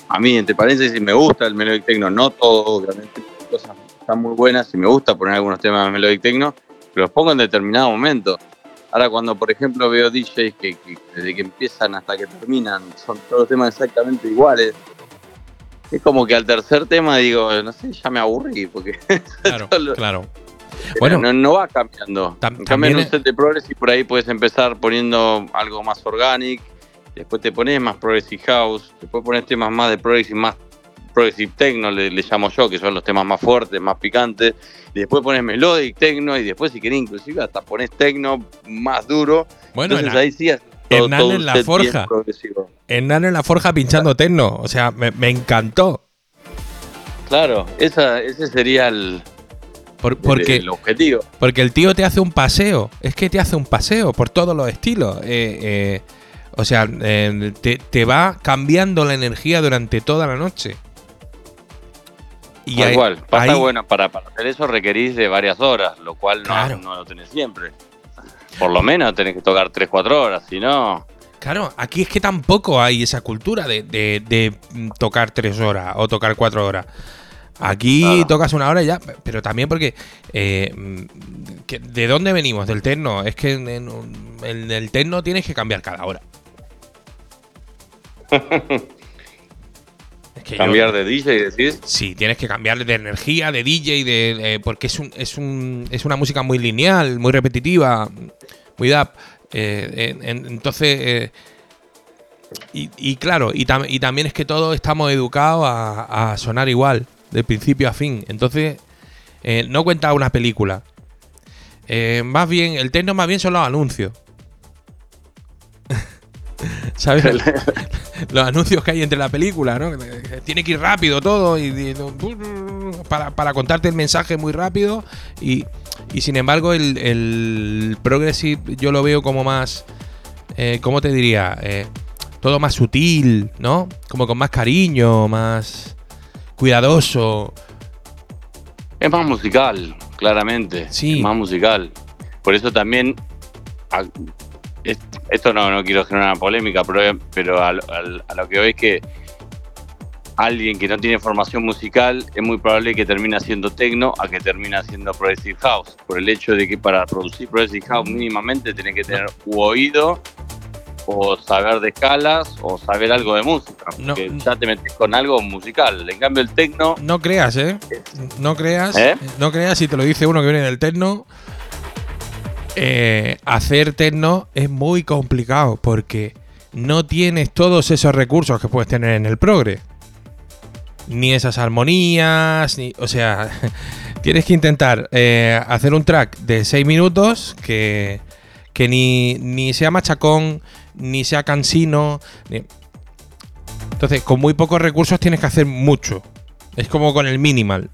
a mí, entre paréntesis, me gusta el Melodic Techno, no todo, obviamente, cosas están muy buenas y me gusta poner algunos temas de Melodic Techno, los pongo en determinado momento. Ahora cuando, por ejemplo, veo DJs que, que desde que empiezan hasta que terminan son todos temas exactamente iguales, es como que al tercer tema digo, no sé, ya me aburrí, porque claro, claro. Bueno, no, no va cambiando. Tam- en un set de progressive por ahí puedes empezar poniendo algo más organic, después te pones más progressive house, después pones temas más de progressive, más progressive techno, le, le llamo yo, que son los temas más fuertes, más picantes, y después pones melodic techno, y después si querés inclusive hasta pones techno más duro, bueno entonces en, ahí sí Hernán todo en la forja. Hernán en la forja pinchando tecno. O sea, me, me encantó. Claro, esa, ese sería el, Por- el- porque, el objetivo. porque el tío te hace un paseo. Es que te hace un paseo por todos los estilos. Eh, eh, o sea, eh, te, te va cambiando la energía durante toda la noche. Y cual. Pasa ahí- bueno, para, para hacer eso requerís de varias horas, lo cual no, Claro. no lo tenés siempre. Por lo menos tenés que tocar 3-4 horas, si no. Claro, aquí es que tampoco hay esa cultura de, de- de, tocar tres horas o tocar cuatro horas. Aquí Claro. tocas una hora y ya, pero también porque eh, que- ¿de dónde venimos? Del techno. Es que en, en un- en el techno tienes que cambiar cada hora. Yo- Cambiar de DJ, decís. Sí, tienes que cambiarle de energía, de DJ, de, eh, porque es, un, es, un, es una música muy lineal, muy repetitiva, muy dub. Eh, en- en- entonces, eh, y, y claro, y, tam- y también es que todos estamos educados a, a sonar igual, de principio a fin. Entonces, eh, no cuenta una película. Más bien, el techno más bien son los anuncios. ¿Sabes? los anuncios que hay entre la película, ¿no? Tiene que ir rápido todo y, y- para, para contarte el mensaje muy rápido y, y sin embargo el, el progressive yo lo veo como más, eh, ¿cómo te diría? Eh, todo más sutil, ¿no? Como con más cariño, más cuidadoso. Es más musical, claramente. Sí. Es más musical. Por eso también. a- es- esto no, no quiero generar una polémica, pero, pero a, a lo que voy es que alguien que no tiene formación musical es muy probable que termine haciendo techno a que termine haciendo progressive house. Por el hecho de que para producir progressive house mínimamente tenés que tener u oído o saber de escalas o saber algo de música. No. Porque ya te metes con algo musical. En cambio el techno No creas, ¿eh? No creas, ¿Eh? no creas si te lo dice uno que viene del techno. Eh, hacer techno es muy complicado porque no tienes todos esos recursos que puedes tener en el progre. Ni esas armonías, ni, o sea, tienes que intentar eh, hacer un track de 6 minutos que, que ni, ni sea machacón, ni sea cansino. Entonces, con muy pocos recursos tienes que hacer mucho. Es como con el minimal.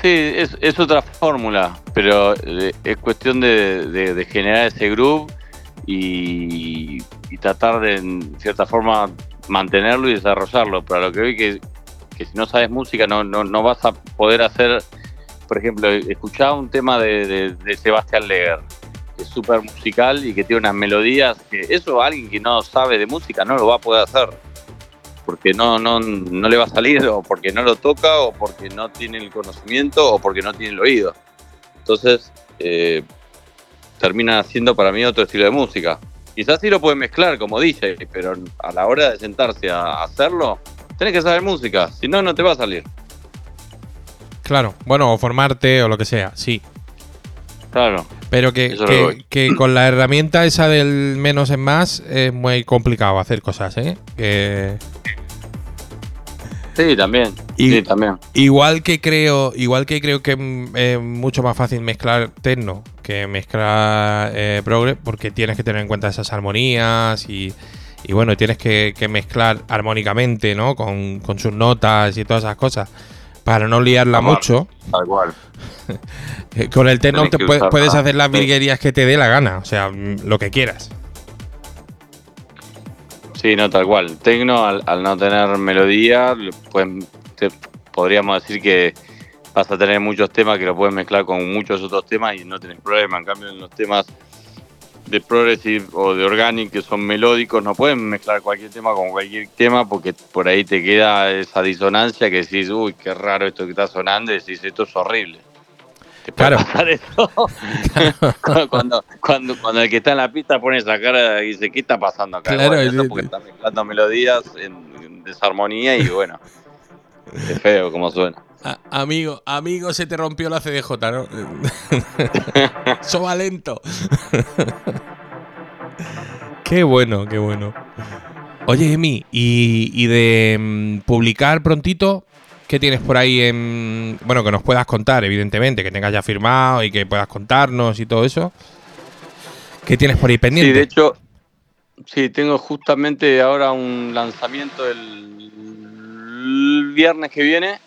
Sí, es, es otra fórmula, pero eh, es cuestión de, de- generar ese groove y, y tratar de, en cierta forma, mantenerlo y desarrollarlo. Pero lo que veo que, que si no sabes música no, no, no vas a poder hacer, por ejemplo, escuchaba un tema de, de, de Sebastián Leger, que es súper musical y que tiene unas melodías que eso alguien que no sabe de música no lo va a poder hacer porque no, no, no le va a salir, o porque no lo toca, o porque no tiene el conocimiento, o porque no tiene el oído. Entonces, eh, termina siendo para mí otro estilo de música. Quizás sí lo puede mezclar como DJ, pero a la hora de sentarse a hacerlo, tenés que saber música, si no, no te va a salir. Claro, bueno, o formarte o lo que sea, sí. Claro. Pero que, que- que con la herramienta esa del menos en más es muy complicado hacer cosas, ¿eh? Que- Sí, también. Y- Sí, también. igual que creo, igual que creo que mm, es mucho más fácil mezclar techno que mezclar eh, progre, porque tienes que tener en cuenta esas armonías y, y bueno, tienes que, que mezclar armónicamente, ¿no? Con, con sus notas y todas esas cosas. Para no liarla mucho. Tal cual. Eh, Con el techno te puedes, puedes hacer las virguerías que te dé la gana. O sea, lo que quieras. Sí, no, tal cual. Tecno, al, al no tener melodía, pues te- podríamos decir que vas a tener muchos temas que lo puedes mezclar con muchos otros temas y no tenés problema. En cambio, en los temas de progressive o de organic que son melódicos, no pueden mezclar cualquier tema con cualquier tema porque por ahí te queda esa disonancia que decís, uy, qué raro esto que está sonando, y decís, esto es horrible. Te puede Claro. pasar cuando, cuando, cuando el que está en la pista pone esa cara y dice, ¿qué está pasando acá? Claro, Bueno, eso porque está mezclando melodías en, en desarmonía y bueno, es feo como suena. A- amigo, amigo, se te rompió la CDJ, ¿no? Soba lento. qué bueno, qué bueno. Oye, Emi, y, y de mm, publicar prontito, ¿qué tienes por ahí en. Bueno, que nos puedas contar, evidentemente, que tengas ya firmado y que puedas contarnos y todo eso. ¿Qué tienes por ahí pendiente? Sí, de hecho, sí, tengo justamente ahora un lanzamiento el viernes que viene,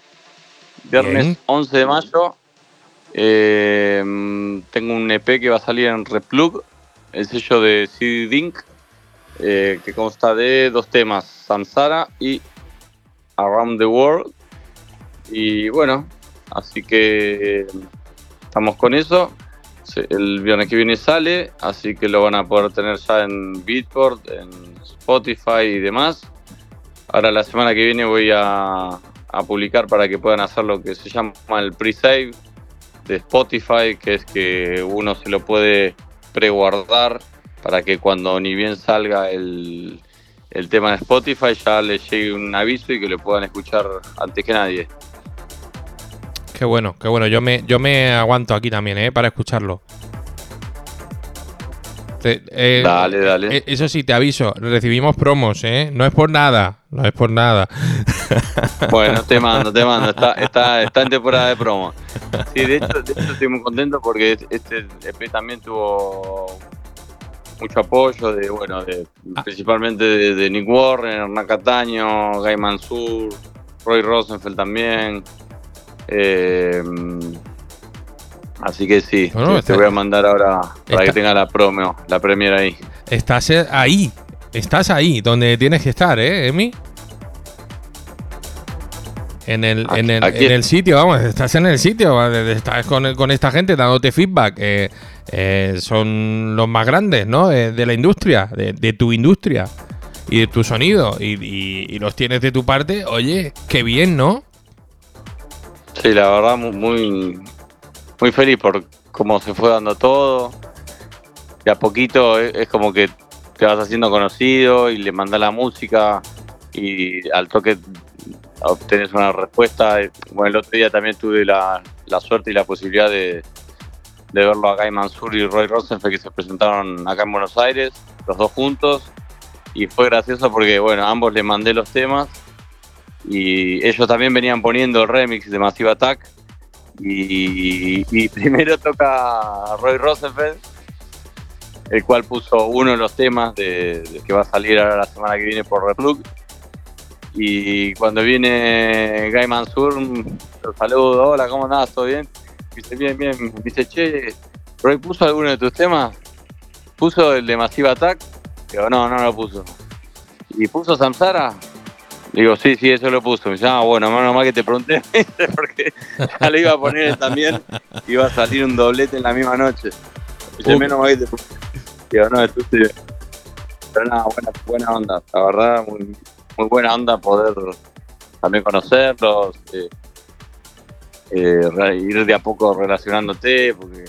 viernes Bien. 11 de mayo. Eh, tengo un EP que va a salir en Replug, el sello de CD Dink, eh, que consta de dos temas, Samsara y Around the World. Y bueno, así que estamos con eso. El viernes que viene sale, así que lo van a poder tener ya en Beatport, en Spotify y demás. Ahora la semana que viene voy a, publicar para que puedan hacer lo que se llama el pre-save de Spotify, que es que uno se lo puede preguardar para que cuando ni bien salga el, el tema en Spotify ya le llegue un aviso y que lo puedan escuchar antes que nadie. Qué bueno, qué bueno. Yo me, yo me aguanto aquí también, ¿eh? Para escucharlo. Te- eh, Dale, dale. eh, Eso sí, te aviso. Recibimos promos, ¿eh? No es por nada. No es por nada. Bueno, te mando, te mando. Está, está, está en temporada de promo. Sí, de hecho, de hecho estoy muy contento porque este EP también tuvo mucho apoyo de, bueno, de, Ah. principalmente de, de Nick Warren, Hernán Cataño, Guy Mansur, Roy Rosenfeld también. Eh, así que sí, Bueno, te, te está- voy a mandar ahora para está- que tenga la promo, la premiere ahí. Estás eh, ahí. Estás ahí, donde tienes que estar, ¿eh, Emi? En el, en, el, en el sitio, vamos, estás en el sitio, estás con, con esta gente dándote feedback. eh, eh, son los más grandes, ¿no? De, de la industria, de, de tu industria y de tu sonido. Y, y- y los tienes de tu parte, oye, qué bien, ¿no? Sí, la verdad, mu- muy, muy feliz por cómo se fue dando todo. De a poquito es, es como que te vas haciendo conocido y le mandas la música y al toque obtenés una respuesta. Bueno, el otro día también tuve la, la suerte y la posibilidad de, de verlo a Guy Mansur y Roy Rosenfeld que se presentaron acá en Buenos Aires, los dos juntos. Y fue gracioso porque, bueno, ambos le mandé los temas y ellos también venían poniendo el remix de Massive Attack y, primero toca Roy Rosenfeld el cual puso uno de los temas de, de que va a salir ahora la semana que viene por Replug. Y cuando viene Guy Mansur lo saludo, hola, ¿cómo andás? ¿Todo bien? Dice, bien, bien, dice, che, Roy puso alguno de tus temas. Puso el de Massive Attack digo, no, no lo puso. Y puso Samsara Digo, sí, sí, eso lo puso. Me dice, ah, bueno, menos mal que te pregunté, porque ya lo iba a poner él también. Iba a salir un doblete en la misma noche. Dice, Uy. menos mal que te pregunté. Digo, no, tú sí. Pero nada, buena, buena onda. La verdad, muy, muy buena onda poder también conocerlos. eh, eh, ir de a poco relacionándote, porque,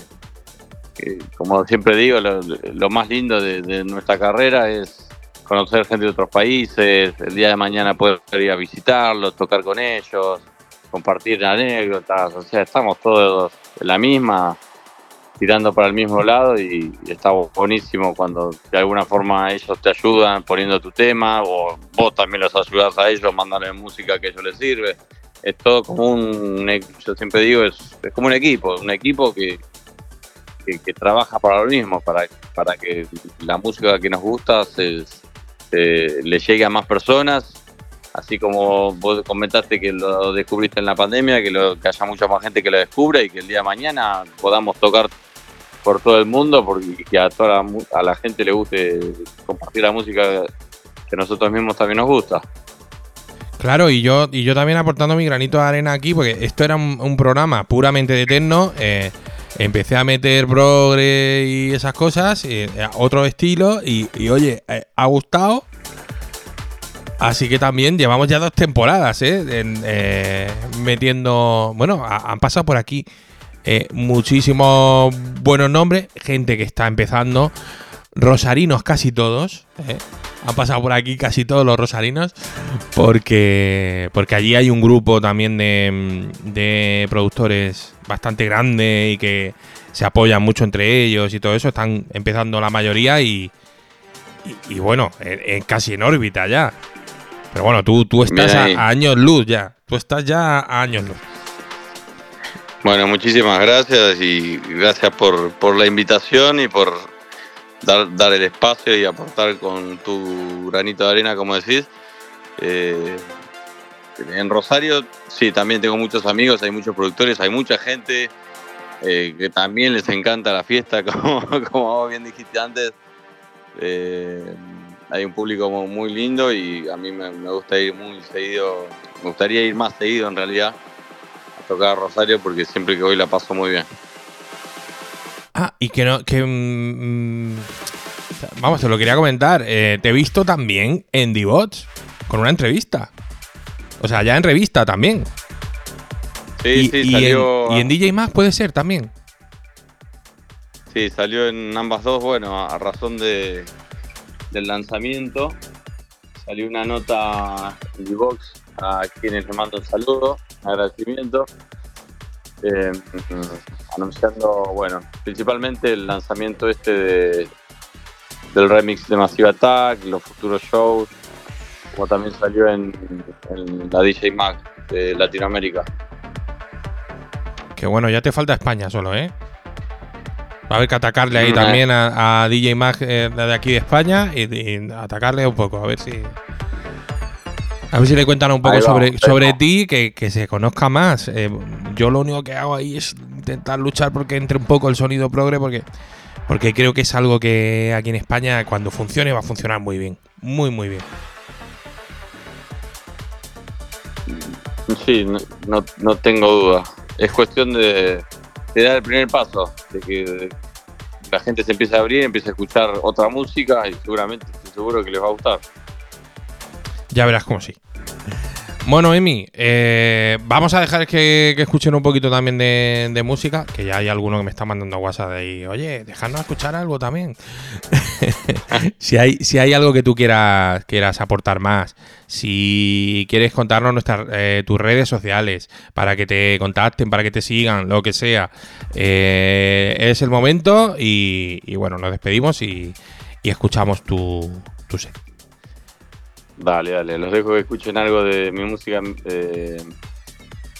eh, como siempre digo, lo, lo más lindo de, de nuestra carrera es conocer gente de otros países, el día de mañana poder ir a visitarlos, tocar con ellos, compartir anécdotas, o sea, estamos todos en la misma, tirando para el mismo lado y, y está buenísimo cuando de alguna forma ellos te ayudan poniendo tu tema o vos también los ayudas a ellos mandándole música que a ellos les sirve. Es todo como un, e- yo siempre digo, es, es como un equipo, un equipo que, que, que trabaja para lo mismo, para, para que la música que nos gusta se, se- le llegue a más personas, así como vos comentaste que lo descubriste en la pandemia, que, lo, que haya mucha más gente que lo descubra y que el día de mañana podamos tocar por todo el mundo porque que a toda la, a la gente le guste compartir la música que nosotros mismos también nos gusta. Claro, y yo, y yo también aportando mi granito de arena aquí, porque esto era un, un programa puramente de techno. eh, empecé a meter progre y esas cosas, eh, otro estilo, y, oye, eh, ha gustado. Así que también llevamos ya dos temporadas, ¿eh? eh, metiendo. Bueno, ha- han pasado por aquí eh, muchísimos buenos nombres, gente que está empezando, rosarinos casi todos. ¿eh? Han pasado por aquí casi todos los rosarinos, porque, porque allí hay un grupo también de, de productores bastante grande y que se apoyan mucho entre ellos y todo eso. Están empezando la mayoría y, y, y bueno, en- en- casi en órbita ya. Pero bueno, tú, tú estás a años luz ya. Tú estás ya a años luz. Bueno, muchísimas gracias y gracias por, por la invitación y por dar, dar el espacio y aportar con tu granito de arena, como decís. Eh, en Rosario, sí, también tengo muchos amigos, hay muchos productores, hay mucha gente eh, que también les encanta la fiesta, como, como bien dijiste antes. Eh, hay un público mu- muy lindo y a mí me, gusta ir muy seguido, me gustaría ir más seguido en realidad tocar a Rosario porque siempre que voy la paso muy bien. Ah, y que no, que. mm, mm, vamos, te lo quería comentar. eh, te he visto también en D-Bots con una entrevista. O sea, ya en revista también. Sí, y, sí, y salió. en, y en DJ Más puede ser también. Sí, salió en ambas dos, bueno, a razón de, del lanzamiento. Salió una nota en D-Box a quienes le mando un saludo, un agradecimiento. eh, anunciando, bueno, principalmente el lanzamiento este de, del remix de Massive Attack, los futuros shows, como también salió en, en la DJ Mag de Latinoamérica. Que bueno, ya te falta España solo, ¿eh? Va a haber que atacarle ahí Mm, también a, a DJ Mag eh, de aquí de España y, y atacarle un poco, a ver si. A ver si le cuentan un poco sobre, sobre ti, que, que se conozca más. Eh, yo lo único que hago ahí es intentar luchar porque entre un poco el sonido progre, porque, porque creo que es algo que aquí en España, cuando funcione, va a funcionar muy bien. Muy, muy bien. Sí, no, no, no tengo duda. Es cuestión de, de dar el primer paso, de que la gente se empiece a abrir, empiece a escuchar otra música y seguramente estoy seguro que les va a gustar. Ya verás cómo sí. Bueno, Emi, eh, vamos a dejar que, escuchen un poquito también de, música, que ya hay alguno que me está mandando WhatsApp de ahí. Oye, dejadnos escuchar algo también. si, hay, si hay algo que tú quieras, quieras aportar más, si quieres contarnos nuestras, eh, tus redes sociales para que te contacten, para que te sigan, lo que sea, eh, es el momento y, bueno, nos despedimos y, y escuchamos tu, tu set. Dale, dale, los dejo que escuchen algo de mi música, eh,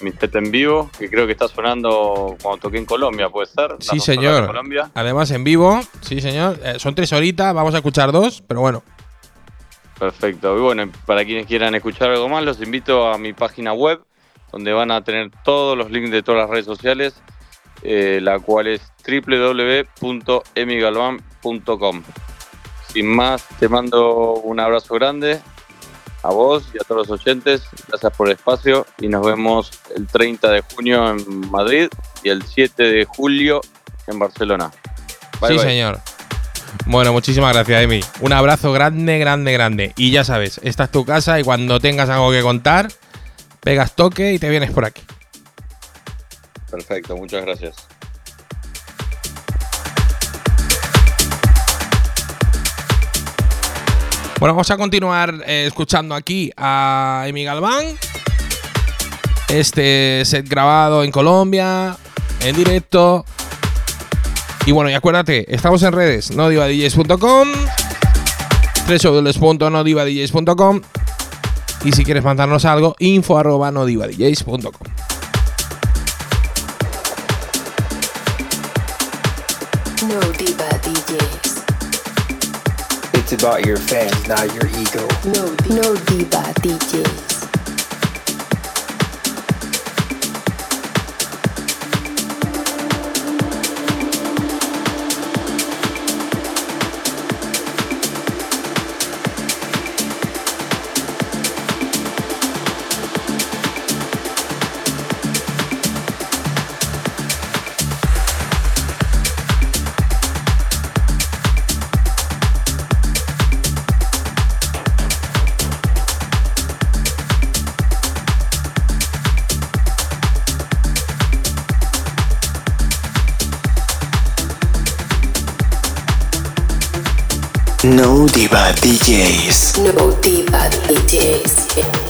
mi set en vivo, que creo que está sonando cuando toqué en Colombia, ¿puede ser? ¿La Sí, señor. Colombia? Además, en vivo, sí, señor. Eh, son tres horitas, vamos a escuchar dos, pero bueno. Perfecto. Y bueno, para quienes quieran escuchar algo más, los invito a mi página web, donde van a tener todos los links de todas las redes sociales, eh, la cual es www.emigalvan.com. Sin más, te mando un abrazo grande a vos y a todos los oyentes. Gracias por el espacio y nos vemos el 30 de junio en Madrid y el 7 de julio en Barcelona. Bye, sí, bye. señor. Bueno, muchísimas gracias, Emi. Un abrazo grande, grande, grande. Y ya sabes, esta es tu casa y cuando tengas algo que contar, pegas toque y te vienes por aquí. Perfecto, muchas gracias. Bueno, vamos a continuar eh, escuchando aquí a Emi Galván. Este set grabado en Colombia, en directo. Y bueno, y acuérdate, estamos en redes, nodivadjs.com, www.nodivadjs.com y si quieres mandarnos algo, info arroba nodivadjs.com. about your fans, not your ego. No, no Diva DJs. Diva DJs. No Diva DJs.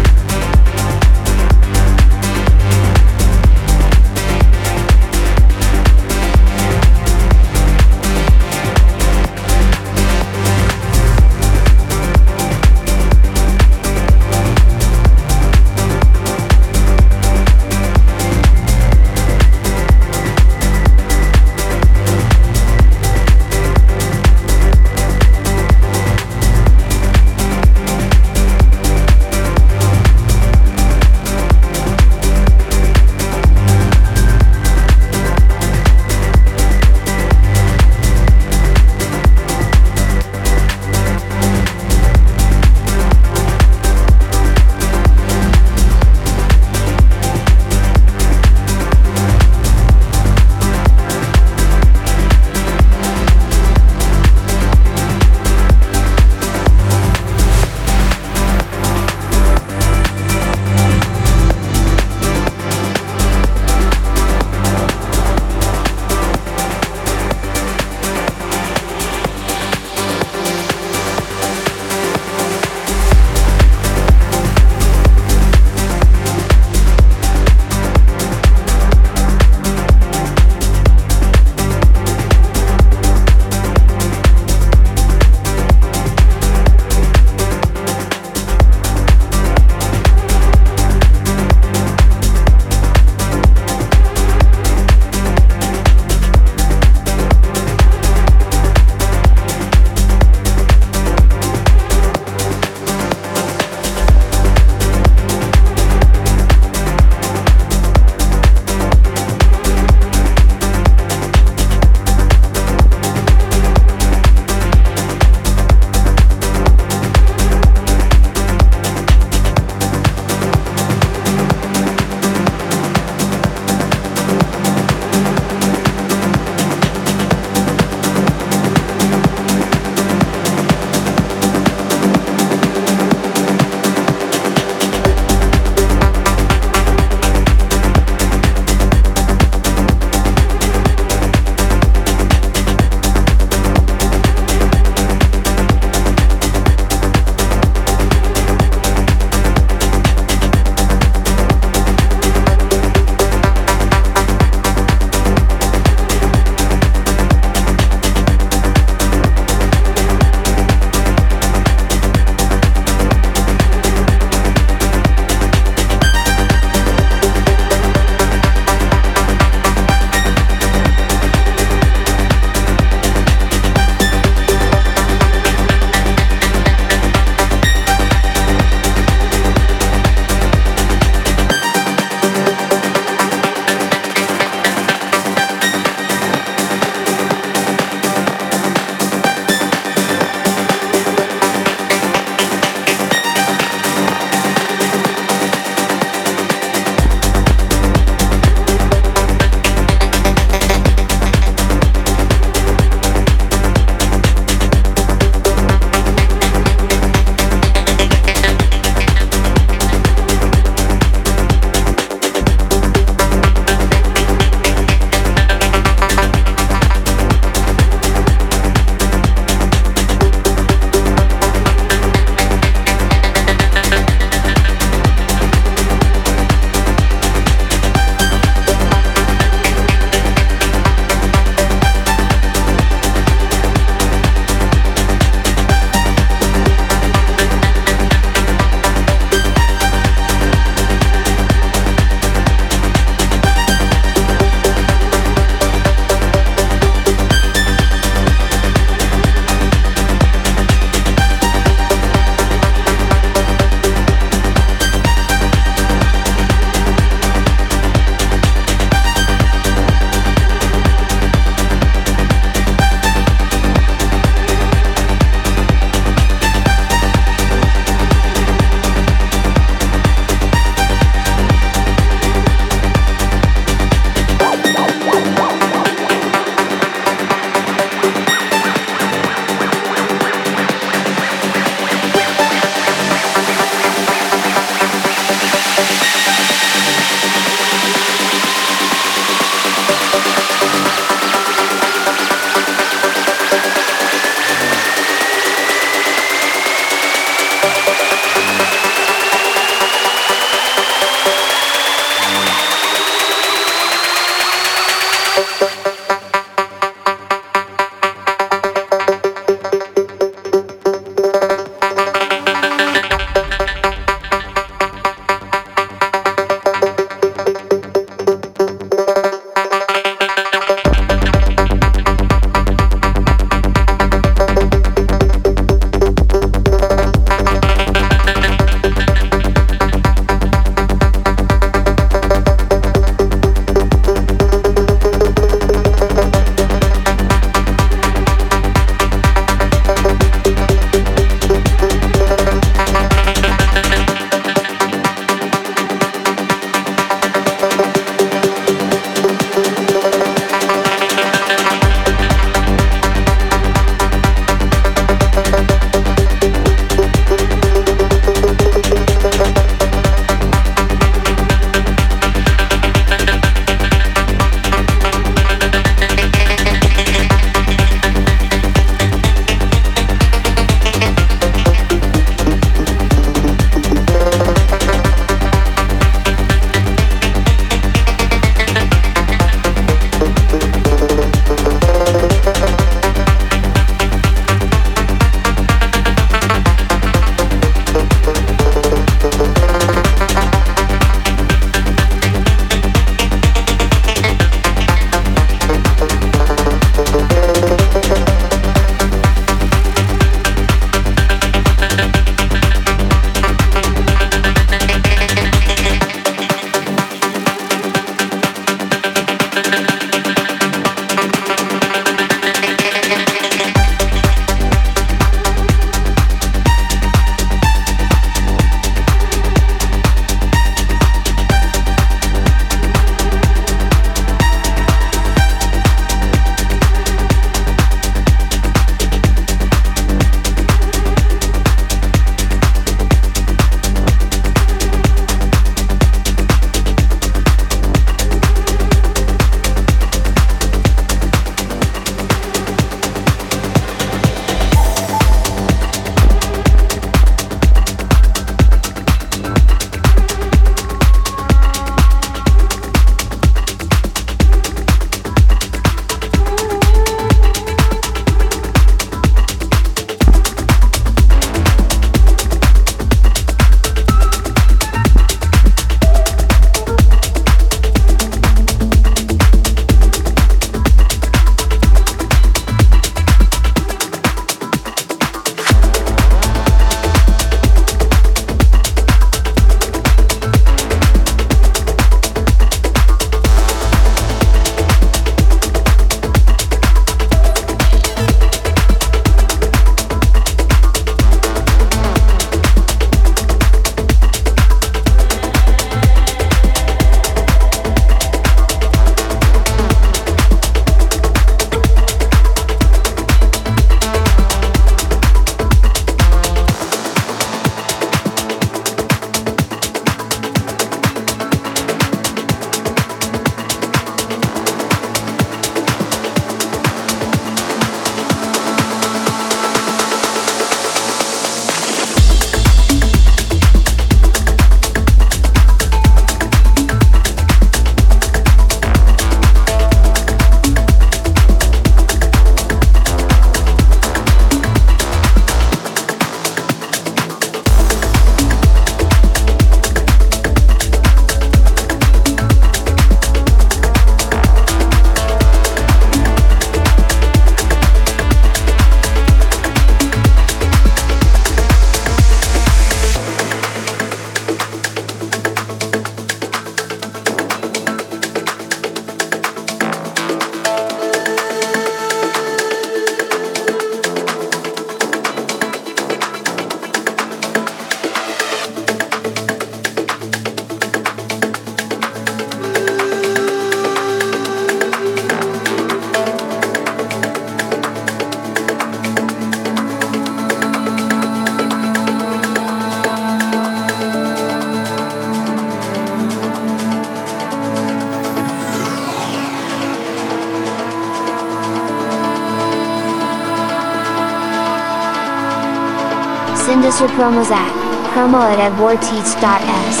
at promo at edwardteach.s.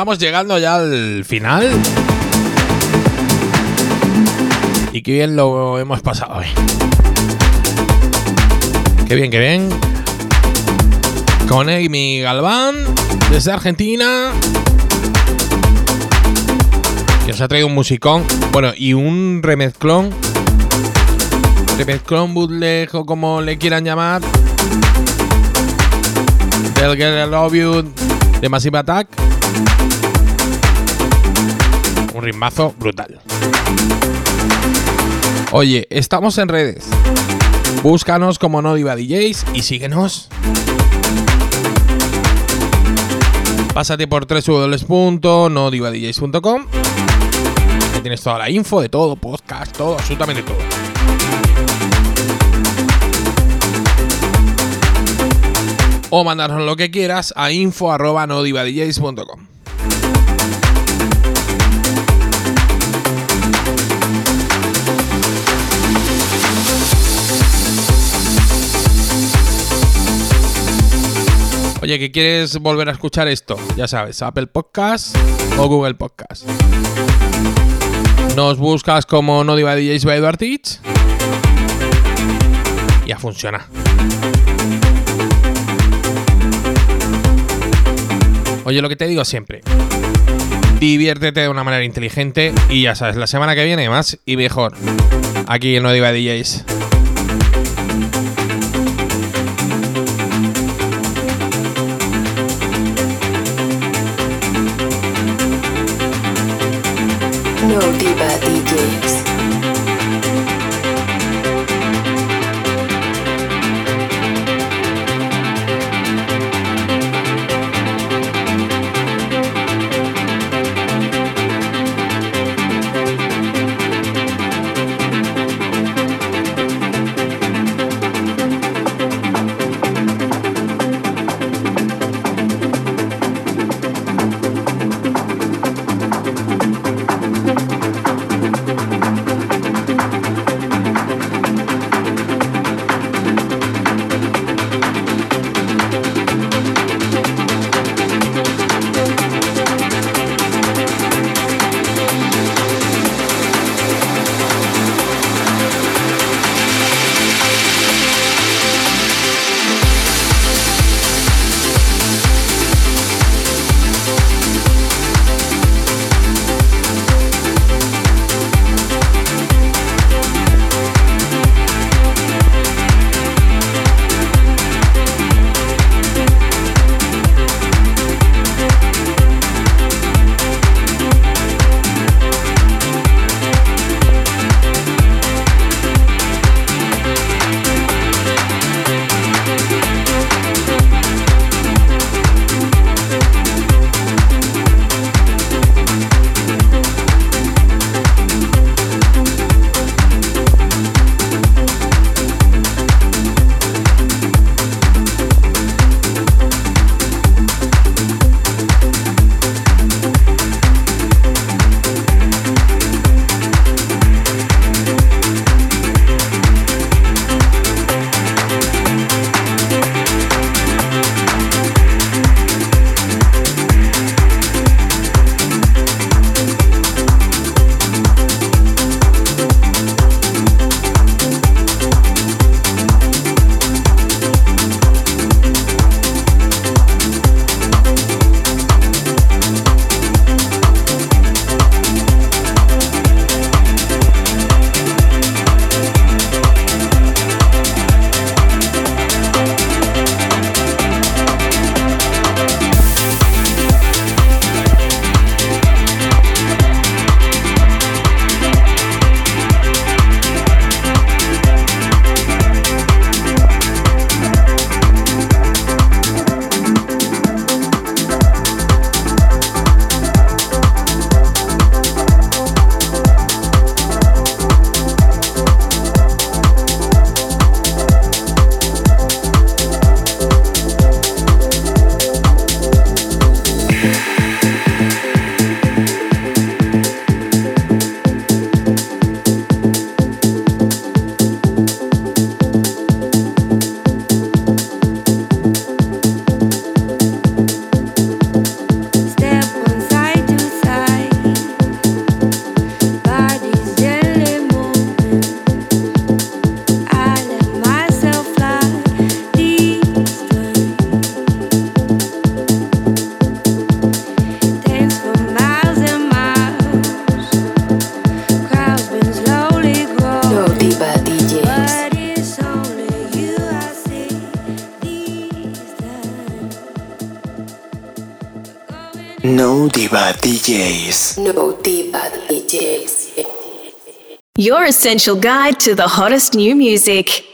vamos llegando ya al final. Y qué bien lo hemos pasado hoy. Qué bien, qué bien. Con Amy Galván, desde Argentina. Que os ha traído un musicón. Bueno, y un remezclón. Remezclón, bootleg o como le quieran llamar. Del Girl I Love You de Massive Attack. Ritmazo brutal. Oye, estamos en redes. Búscanos como No Diva DJs y síguenos. Pásate por www.nodivadjs.com. Ahí tienes toda la info de todo, podcast, todo, absolutamente todo. O mandarnos lo que quieras a info.nodivadjs.com. Oye, que quieres volver a escuchar esto, ya sabes, Apple Podcast o Google Podcast. Nos buscas como No Diva DJs by Eduard Teach y a funcionar. Oye, lo que te digo siempre. Diviértete de una manera inteligente y ya sabes, la semana que viene más y mejor. Aquí en No Diva DJs. Essential guide to the hottest new music.